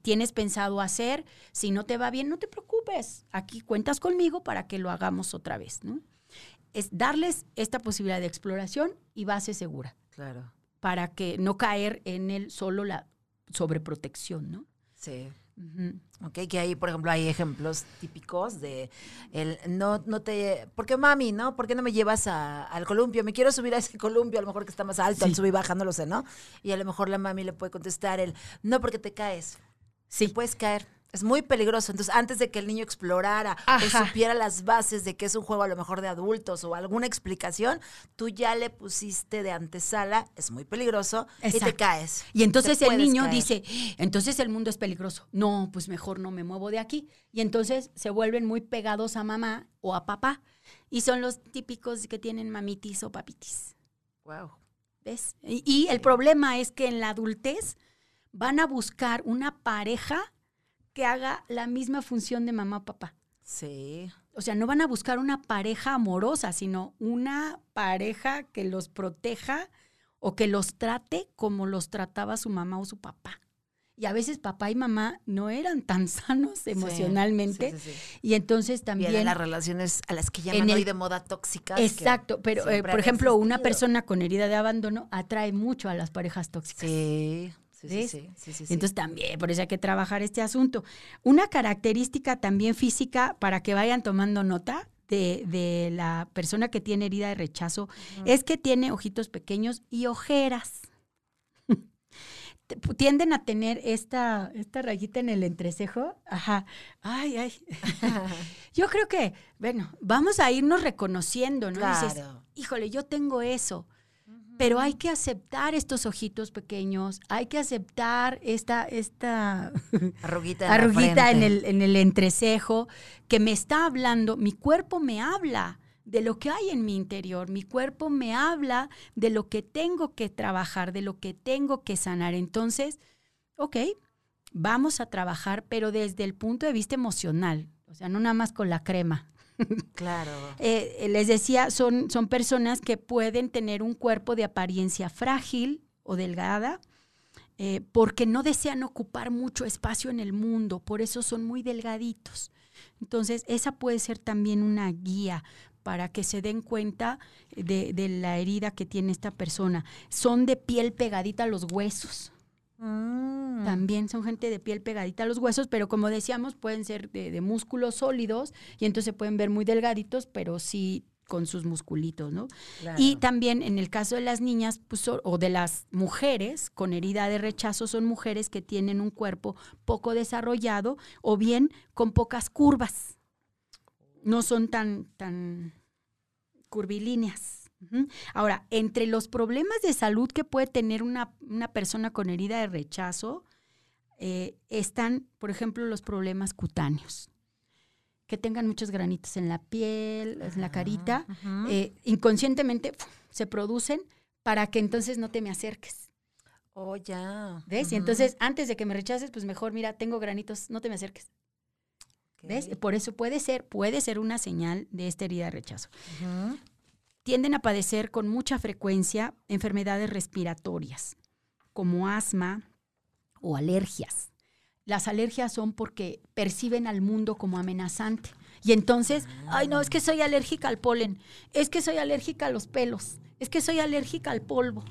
tienes pensado hacer, si no te va bien, no te preocupes. Aquí cuentas conmigo para que lo hagamos otra vez, ¿no? Es darles esta posibilidad de exploración y base segura. Claro para que no caer en el solo la sobreprotección, ¿no? Sí. Ok, que ahí, por ejemplo, hay ejemplos típicos de el no, no te, ¿por qué mami, no? ¿Por qué no me llevas al columpio? Me quiero subir a ese columpio, a lo mejor que está más alto, al subir y baja, no lo sé, ¿no? Y a lo mejor la mami le puede contestar el, no, porque te caes. Sí. puedes caer. Es muy peligroso. Entonces, antes de que el niño explorara o supiera las bases de que es un juego a lo mejor de adultos o alguna explicación, tú ya le pusiste de antesala, es muy peligroso y te caes. Y entonces el niño dice, entonces el mundo es peligroso. No, pues mejor no me muevo de aquí. Y entonces se vuelven muy pegados a mamá o a papá. Y son los típicos que tienen mamitis o papitis. Wow. ¿Ves? y el problema es que en la adultez van a buscar una pareja que haga la misma función de mamá o papá. Sí. O sea, no van a buscar una pareja amorosa, sino una pareja que los proteja o que los trate como los trataba su mamá o su papá. Y a veces papá y mamá no eran tan sanos emocionalmente. y entonces también... Y las relaciones a las que llaman hoy de moda tóxicas. Exacto, pero eh, por ejemplo, una persona con herida de abandono atrae mucho a las parejas tóxicas. Sí. Sí, sí, sí, Entonces también, por eso hay que trabajar este asunto. Una característica también física para que vayan tomando nota de, la persona que tiene herida de rechazo es que tiene ojitos pequeños y ojeras. Tienden a tener esta, esta rayita en el entrecejo. Ajá. Ay, ay. yo creo que, bueno, vamos a irnos reconociendo, ¿no? Claro. Dices, híjole, yo tengo eso pero hay que aceptar estos ojitos pequeños, hay que aceptar esta, esta arruguita, en, el, en el entrecejo que me está hablando, mi cuerpo me habla de lo que hay en mi interior, mi cuerpo me habla de lo que tengo que trabajar, de lo que tengo que sanar. Entonces, ok, vamos a trabajar, pero desde el punto de vista emocional, o sea, no nada más con la crema, Claro. Eh, les decía, son, son personas que pueden tener un cuerpo de apariencia frágil o delgada, eh, porque no desean ocupar mucho espacio en el mundo, por eso son muy delgaditos. Entonces, esa puede ser también una guía para que se den cuenta de, de la herida que tiene esta persona. Son de piel pegadita a los huesos. Mm. También son gente de piel pegadita a los huesos, pero como decíamos, pueden ser de, músculos sólidos y entonces se pueden ver muy delgaditos, pero sí con sus musculitos, ¿no? Y también en el caso de las niñas pues, o de las mujeres con herida de rechazo, son mujeres que tienen un cuerpo poco desarrollado o bien con pocas curvas. No son tan, tan curvilíneas. Ahora, entre los problemas de salud que puede tener una, persona con herida de rechazo, eh, están, por ejemplo, los problemas cutáneos. Que tengan muchos granitos en la piel, en la carita, eh, inconscientemente se producen para que entonces no te me acerques. Oh, ya. ¿Ves? Y entonces, antes de que me rechaces, pues mejor, mira, tengo granitos, no te me acerques. ¿Ves? Por eso puede ser, puede ser una señal de esta herida de rechazo tienden a padecer con mucha frecuencia enfermedades respiratorias, como asma o alergias. Las alergias son porque perciben al mundo como amenazante. Y entonces, ay no, es que soy alérgica al polen, es que soy alérgica a los pelos, es que soy alérgica al polvo.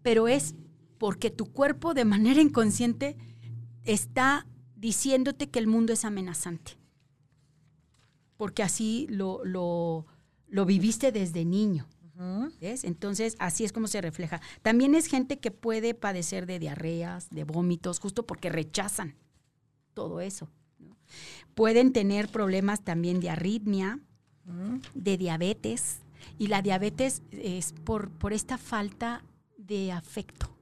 Pero es porque tu cuerpo de manera inconsciente está diciéndote que el mundo es amenazante. Porque así lo, lo, lo viviste desde niño. Entonces, así es como se refleja. También es gente que puede padecer de diarreas, de vómitos, justo porque rechazan todo eso. Pueden tener problemas también de arritmia, de diabetes, y la diabetes es por, por esta falta de afecto.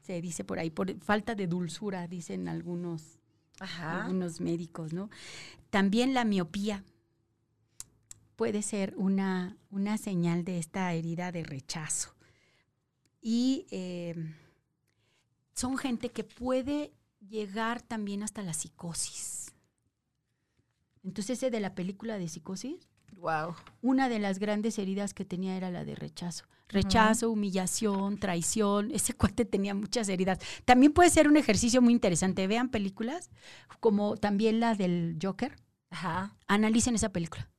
Se dice por ahí, por falta de dulzura, dicen algunos, algunos médicos, ¿no? También la miopía puede ser una, una señal de esta herida de rechazo. Y eh, son gente que puede llegar también hasta la psicosis. Entonces, ese de la película de psicosis, wow. una de las grandes heridas que tenía era la de rechazo. Rechazo, humillación, traición. Ese cuate tenía muchas heridas. También puede ser un ejercicio muy interesante. Vean películas como también la del Joker. Ajá. Analicen esa película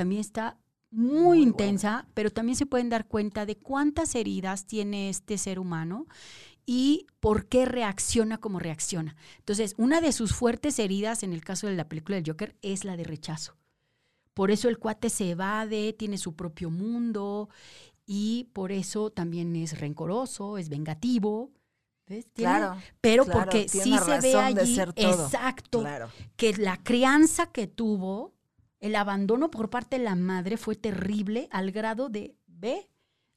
también está muy, intensa, pero también se pueden dar cuenta de cuántas heridas tiene este ser humano y por qué reacciona como reacciona. Entonces, una de sus fuertes heridas en el caso de la película del Joker es la de rechazo. Por eso el cuate se evade, tiene su propio mundo y por eso también es rencoroso, es vengativo. ¿Ves? claro. Pero porque sí se ve allí, exacto, que la crianza que tuvo el abandono por parte de la madre fue terrible al grado de, ve,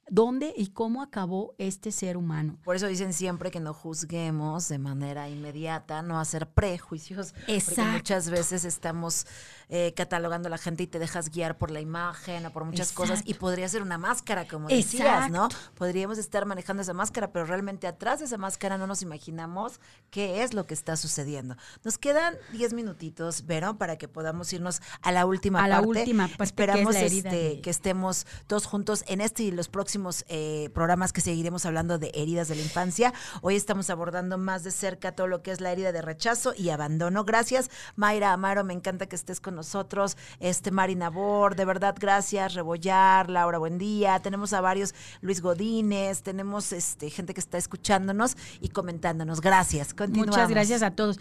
dónde y cómo acabó este ser humano. Por eso dicen siempre que no juzguemos de manera inmediata, no hacer prejuicios. Exacto. Porque muchas veces estamos eh, catalogando a la gente y te dejas guiar por la imagen o por muchas cosas y podría ser una máscara, como decías, ¿no? Podríamos estar manejando esa máscara, pero realmente atrás de esa máscara no nos imaginamos qué es lo que está sucediendo. Nos quedan 10 minutitos, Vero, para que podamos irnos a la última a parte. la última, pues, Esperamos este, que estemos todos juntos en este y los próximos eh, programas que seguiremos hablando de heridas de la infancia. Hoy estamos abordando más de cerca todo lo que es la herida de rechazo y abandono. Gracias, Mayra Amaro, me encanta que estés con nosotros. Este, Mari Nabor, de verdad, gracias. Rebollar, Laura, buen día. Tenemos a varios, Luis Godínez, tenemos este, gente que está escuchándonos y comentándonos. Gracias. Continuamos. Muchas gracias a todos.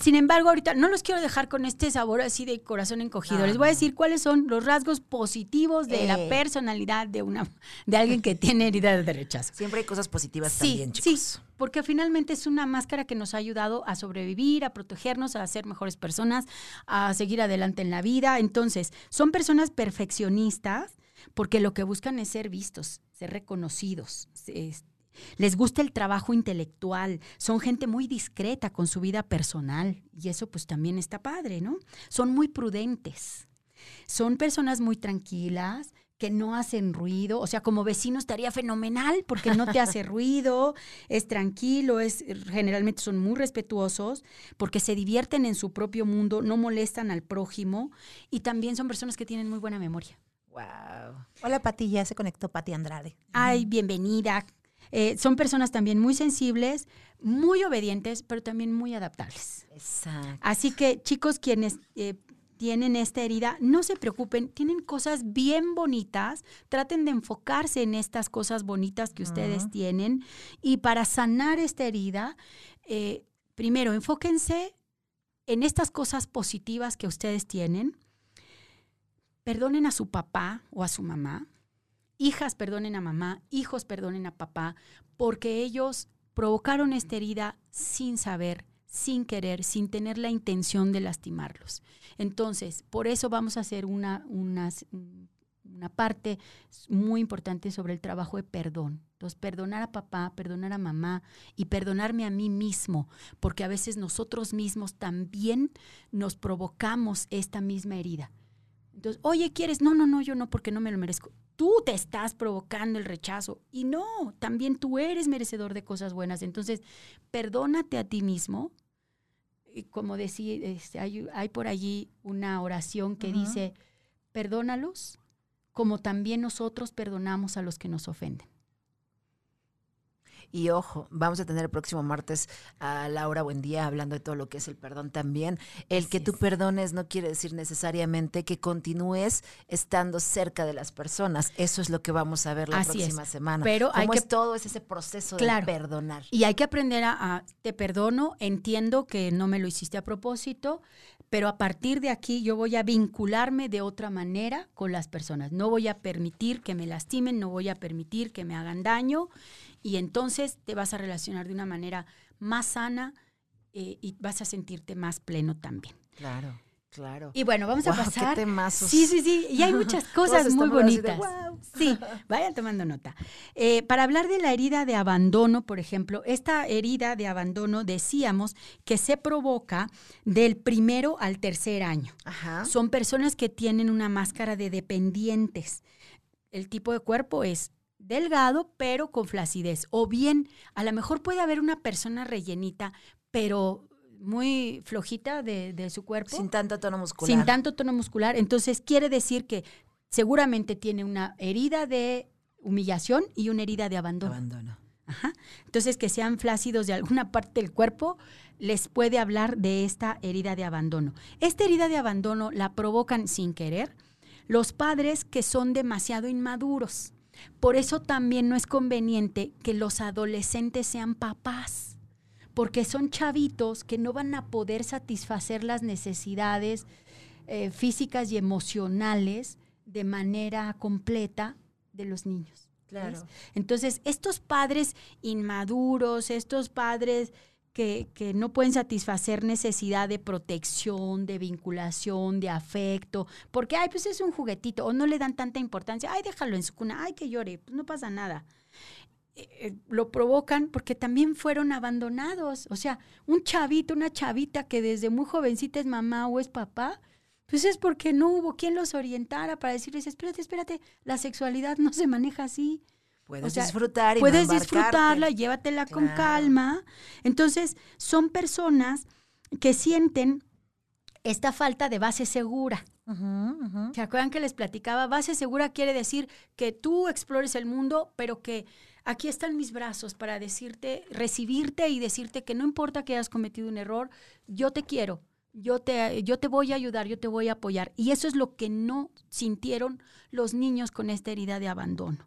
Sin embargo, ahorita no los quiero dejar con este sabor así de corazón encogido. Les voy a decir cuáles son los rasgos positivos de la eh. personalidad de una de alguien que tiene heridas de rechazo. Siempre hay cosas positivas también, chicos. Sí, porque finalmente es una máscara que nos ha ayudado a sobrevivir, a protegernos, a ser mejores personas, a seguir adelante en la vida. Entonces, son personas perfeccionistas porque lo que buscan es ser vistos, ser reconocidos. Les gusta el trabajo intelectual, son gente muy discreta con su vida personal y eso pues también está padre, ¿no? Son muy prudentes, son personas muy tranquilas, que no hacen ruido, o sea, como vecino estaría fenomenal porque no te hace ruido, es tranquilo, es generalmente son muy respetuosos porque se divierten en su propio mundo, no molestan al prójimo y también son personas que tienen muy buena memoria. Wow. Hola Pati, ya se conectó Pati Andrade. Ay, bienvenida. Eh, son personas también muy sensibles, muy obedientes, pero también muy adaptables. Exacto. Así que chicos, quienes eh, tienen esta herida, no se preocupen, tienen cosas bien bonitas, traten de enfocarse en estas cosas bonitas que ustedes tienen. Y para sanar esta herida, eh, primero enfóquense en estas cosas positivas que ustedes tienen, perdonen a su papá o a su mamá, hijas perdonen a mamá, hijos perdonen a papá, porque ellos provocaron esta herida sin saber, sin querer, sin tener la intención de lastimarlos. Entonces, por eso vamos a hacer una, una, una parte muy importante sobre el trabajo de perdón. Entonces, perdonar a papá, perdonar a mamá y perdonarme a mí mismo, porque a veces nosotros mismos también nos provocamos esta misma herida. Entonces, oye, ¿quieres? No, no, no, yo no, porque no me lo merezco. Tú te estás provocando el rechazo. Y no, también tú eres merecedor de cosas buenas. Entonces, perdónate a ti mismo, como decía, este, hay, hay, por allí una oración que dice, perdónalos como también nosotros perdonamos a los que nos ofenden. Y ojo, vamos a tener el próximo martes a Laura Buendía hablando de todo lo que es el perdón también. El que tú perdones no quiere decir necesariamente que continúes estando cerca de las personas. Eso es lo que vamos a ver la próxima semana. Pero hay que todo es ese proceso de perdonar. Y hay que aprender a, te perdono, entiendo que no me lo hiciste a propósito, pero a partir de aquí yo voy a vincularme de otra manera con las personas. No voy a permitir que me lastimen, no voy a permitir que me hagan daño y entonces te vas a relacionar de una manera más sana eh, y vas a sentirte más pleno también. Claro. Claro. Y bueno, vamos a pasar. Qué sí, sí, sí. Y hay muchas cosas muy bonitas. Sí, vayan tomando nota. Eh, para hablar de la herida de abandono, por ejemplo, esta herida de abandono decíamos que se provoca del primero al tercer año. Ajá. Son personas que tienen una máscara de dependientes. El tipo de cuerpo es delgado, pero con flacidez. O bien, a lo mejor puede haber una persona rellenita, pero muy flojita de, su cuerpo. Sin tanto tono muscular. Sin tanto tono muscular. Entonces, quiere decir que seguramente tiene una herida de humillación y una herida de abandono. Abandono. Ajá. Entonces, que sean flácidos de alguna parte del cuerpo les puede hablar de esta herida de abandono. Esta herida de abandono la provocan sin querer los padres que son demasiado inmaduros. Por eso también no es conveniente que los adolescentes sean papás, porque son chavitos que no van a poder satisfacer las necesidades eh, físicas y emocionales de manera completa de los niños. Claro. Entonces, estos padres inmaduros, estos padres que, que, no pueden satisfacer necesidad de protección, de vinculación, de afecto, porque, ay, pues es un juguetito, o no le dan tanta importancia, ay, déjalo en su cuna, ay, que llore, pues no pasa nada. Eh, eh, lo provocan porque también fueron abandonados. O sea, un chavito, una chavita que desde muy jovencita es mamá o es papá, pues es porque no hubo quien los orientara para decirles, espérate, espérate, la sexualidad no se maneja así. Puedes disfrutar y Puedes disfrutarla, llévatela con calma. Entonces, son personas que sienten esta falta de base segura. ¿Se acuerdan que les platicaba? Base segura quiere decir que tú explores el mundo, pero que aquí están mis brazos para decirte, recibirte y decirte que no importa que hayas cometido un error, yo te quiero, yo te, yo te voy a ayudar, yo te voy a apoyar. Y eso es lo que no sintieron los niños con esta herida de abandono.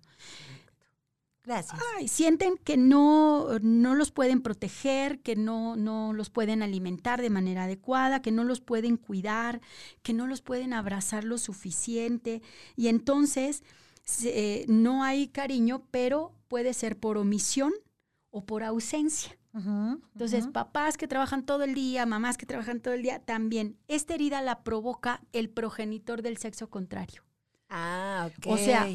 Gracias. sienten que no, no los pueden proteger, que no, no los pueden alimentar de manera adecuada, que no los pueden cuidar, que no los pueden abrazar lo suficiente. Y entonces eh, no hay cariño, pero puede ser por omisión o por ausencia. Entonces, papás que trabajan todo el día, mamás que trabajan todo el día, también. Esta herida la provoca el progenitor del sexo contrario. Ah, ok. O sea,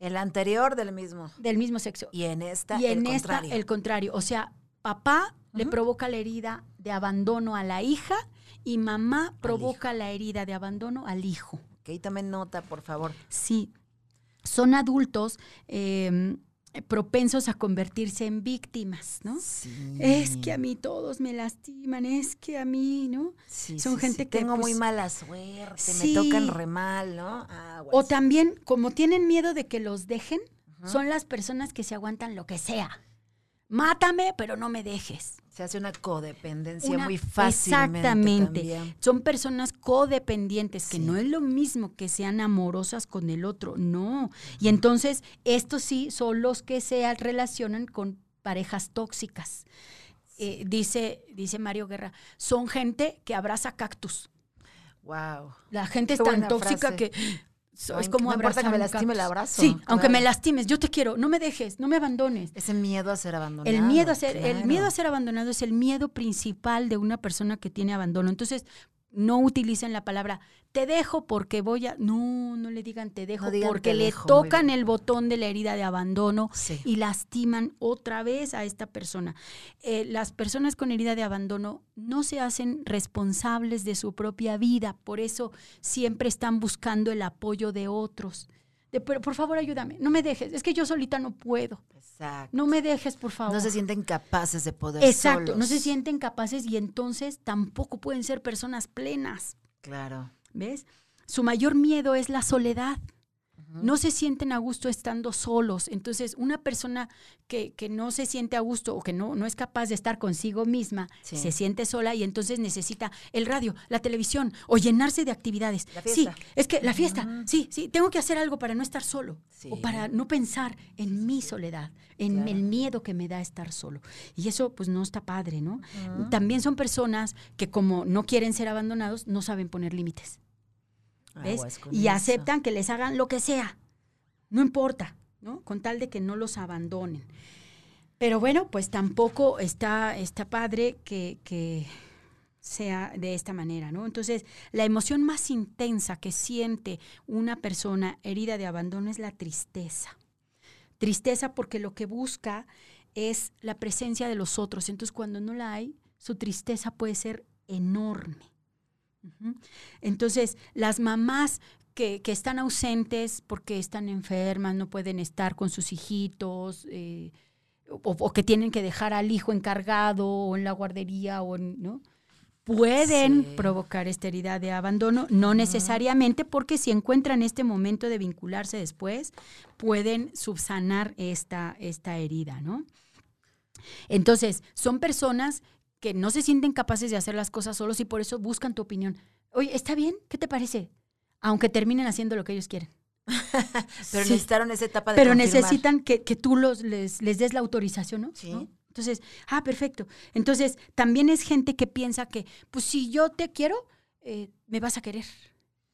el anterior del mismo. Del mismo sexo. Y en esta, y en esta, el contrario. O sea, papá le provoca la herida de abandono a la hija y mamá provoca la herida de abandono al hijo. Ok, también nota, por favor. Sí. Son adultos eh, propensos a convertirse en víctimas, ¿no? Es que a mí todos me lastiman, es que a mí, ¿no? Son gente que tengo muy pues, mala suerte, me tocan re mal, ¿no? o también como tienen miedo de que los dejen, son las personas que se aguantan lo que sea. Mátame, pero no me dejes. Se hace una codependencia muy fácilmente. Exactamente. Son personas codependientes, que no es lo mismo que sean amorosas con el otro, no. Y entonces, estos sí son los que se relacionan con parejas tóxicas. Eh, dice, dice Mario Guerra, son gente que abraza cactus. Wow. La gente es tan tóxica que es como abrazar que me lastime el abrazo. Sí, aunque me lastimes, yo te quiero, no me dejes, no me abandones. Ese miedo a ser abandonado. El miedo a ser, el miedo a ser abandonado es el miedo principal de una persona que tiene abandono. Entonces, no utilicen la palabra te dejo porque voy a. No, no le digan te dejo porque le tocan el botón de la herida de abandono y lastiman otra vez a esta persona. Eh, las personas con herida de abandono no se hacen responsables de su propia vida, por eso siempre están buscando el apoyo de otros. De, pero por favor ayúdame, no me dejes, es que yo solita no puedo. Exacto. No me dejes, por favor. No se sienten capaces de poder. Exacto, no se sienten capaces y entonces tampoco pueden ser personas plenas. Claro. ¿Ves? Su mayor miedo es la soledad. No se sienten a gusto estando solos. Entonces, una persona que, que, no se siente a gusto o que no, no es capaz de estar consigo misma, se siente sola y entonces necesita el radio, la televisión o llenarse de actividades. Sí, es que la fiesta, sí, sí, tengo que hacer algo para no estar solo o para no pensar en mi soledad, en el miedo que me da estar solo. Y eso pues no está padre, ¿no? También son personas que como no quieren ser abandonados, no saben poner límites. Y aceptan que les hagan lo que sea. No importa, ¿no? Con tal de que no los abandonen. Pero bueno, pues tampoco está, está padre que, que sea de esta manera, ¿no? Entonces, la emoción más intensa que siente una persona herida de abandono es la tristeza. Tristeza porque lo que busca es la presencia de los otros. Entonces, cuando no la hay, su tristeza puede ser enorme. Entonces, las mamás que, están ausentes porque están enfermas, no pueden estar con sus hijitos, eh, o, que tienen que dejar al hijo encargado o en la guardería, o ¿no? pueden provocar esta herida de abandono, no necesariamente porque si encuentran este momento de vincularse después, pueden subsanar esta, esta herida, ¿no? Entonces, son personas que no se sienten capaces de hacer las cosas solos y por eso buscan tu opinión. Oye, ¿está bien? ¿Qué te parece? Aunque terminen haciendo lo que ellos quieren. pero necesitaron esa etapa de Pero necesitan que, tú los, les, des la autorización, ¿no? Sí. Entonces, ah, perfecto. Entonces, también es gente que piensa que, pues si yo te quiero, eh, me vas a querer.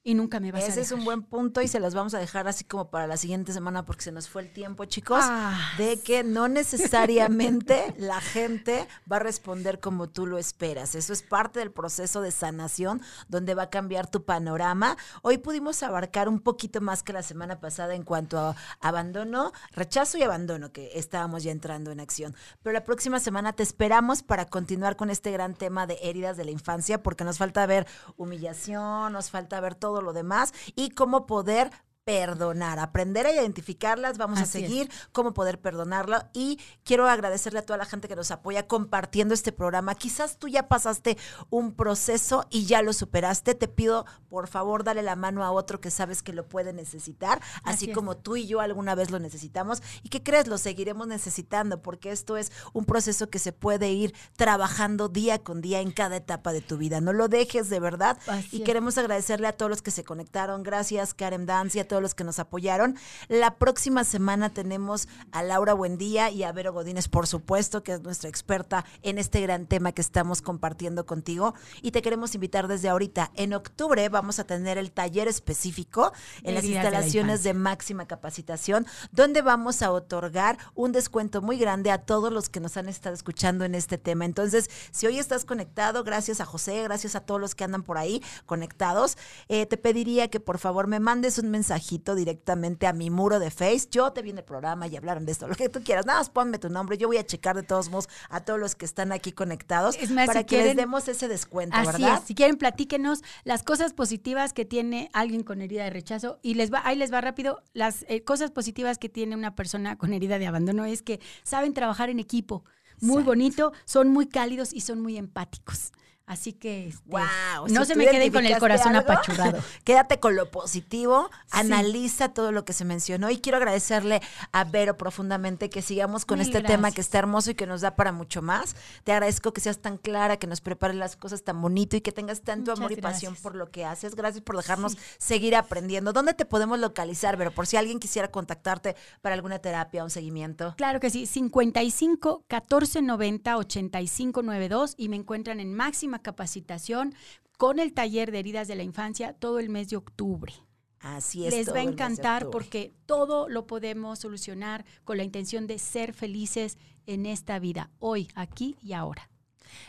Y nunca me vas a Ese dejar. es un buen punto y se los vamos a dejar así como para la siguiente semana porque se nos fue el tiempo, chicos, Ah. de que no necesariamente la gente va a responder como tú lo esperas. Eso es parte del proceso de sanación donde va a cambiar tu panorama. Hoy pudimos abarcar un poquito más que la semana pasada en cuanto a abandono, rechazo y abandono, que estábamos ya entrando en acción. Pero la próxima semana te esperamos para continuar con este gran tema de heridas de la infancia porque nos falta ver humillación, nos falta ver todo lo demás y cómo poder perdonar, aprender a identificarlas, vamos a es. seguir cómo poder perdonarlo y quiero agradecerle a toda la gente que nos apoya compartiendo este programa. Quizás tú ya pasaste un proceso y ya lo superaste, te pido por favor dale la mano a otro que sabes que lo puede necesitar, así, como tú y yo alguna vez lo necesitamos y que crees lo seguiremos necesitando porque esto es un proceso que se puede ir trabajando día con día en cada etapa de tu vida. No lo dejes de verdad Así y queremos agradecerle a todos los que se conectaron. Gracias, Karen Dance, y a todos los que nos apoyaron. La próxima semana tenemos a Laura Buendía y a Vero Godínez, por supuesto, que es nuestra experta en este gran tema que estamos compartiendo contigo. Y te queremos invitar desde ahorita. En octubre vamos a tener el taller específico en las Heridas de la instalaciones de, máxima capacitación, donde vamos a otorgar un descuento muy grande a todos los que nos han estado escuchando en este tema. Entonces, si hoy estás conectado, gracias a José, gracias a todos los que andan por ahí conectados, eh, te pediría que por favor me mandes un mensajito directamente a mi muro de Face. Yo te vi en el programa y hablaron de esto, lo que tú quieras. Nada más ponme tu nombre. Yo voy a checar de todos modos a todos los que están aquí conectados Es más, para si que les quieren- demos ese descuento, Así ¿verdad? es. Si quieren, platíquenos las cosas positivas que tiene alguien con herida de rechazo. Y les va, ahí les va rápido. Las eh, cosas positivas que tiene una persona con herida de abandono es que saben trabajar en equipo. Muy Exacto. bonito, son muy cálidos y son muy empáticos. Así que este, Wow, no si se me queden con el corazón algo, apachurrado. Quédate con lo positivo, analiza todo lo que se mencionó y quiero agradecerle a Vero profundamente que sigamos con Mil este tema que está hermoso y que nos da para mucho más. Te agradezco que seas tan clara, que nos prepares las cosas tan bonito y que tengas tanto Muchas amor y pasión por lo que haces. Gracias por dejarnos seguir aprendiendo. ¿Dónde te podemos localizar, Vero? Por si alguien quisiera contactarte para alguna terapia, un seguimiento. Claro que sí, 55 14 90 85 92 y me encuentran en máxima capacitación con el taller de heridas de la infancia todo el mes de octubre. Así es. Les va a encantar porque todo lo podemos solucionar con la intención de ser felices en esta vida, hoy, aquí y ahora.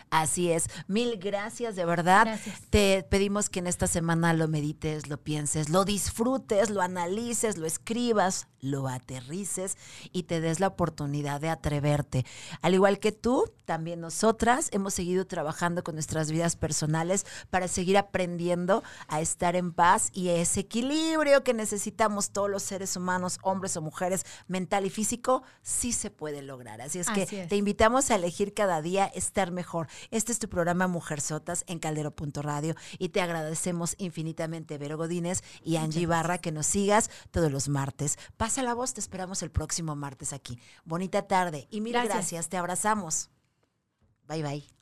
Así es. Mil gracias, de verdad. Gracias. Te pedimos que en esta semana lo medites, lo pienses, lo disfrutes, lo analices, lo escribas, lo aterrices y te des la oportunidad de atreverte. Al igual que tú, también nosotras hemos seguido trabajando con nuestras vidas personales para seguir aprendiendo a estar en paz y ese equilibrio que necesitamos todos los seres humanos, hombres o mujeres, mental y físico, sí se puede lograr. Así es que es. te invitamos a elegir cada día estar mejor. Este es tu programa Mujer Sotas en Caldero.radio y te agradecemos infinitamente, Vero Godínez y Angie Barra, que nos sigas todos los martes. Pasa la voz, te esperamos el próximo martes aquí. Bonita tarde y mil gracias te abrazamos. Bye bye.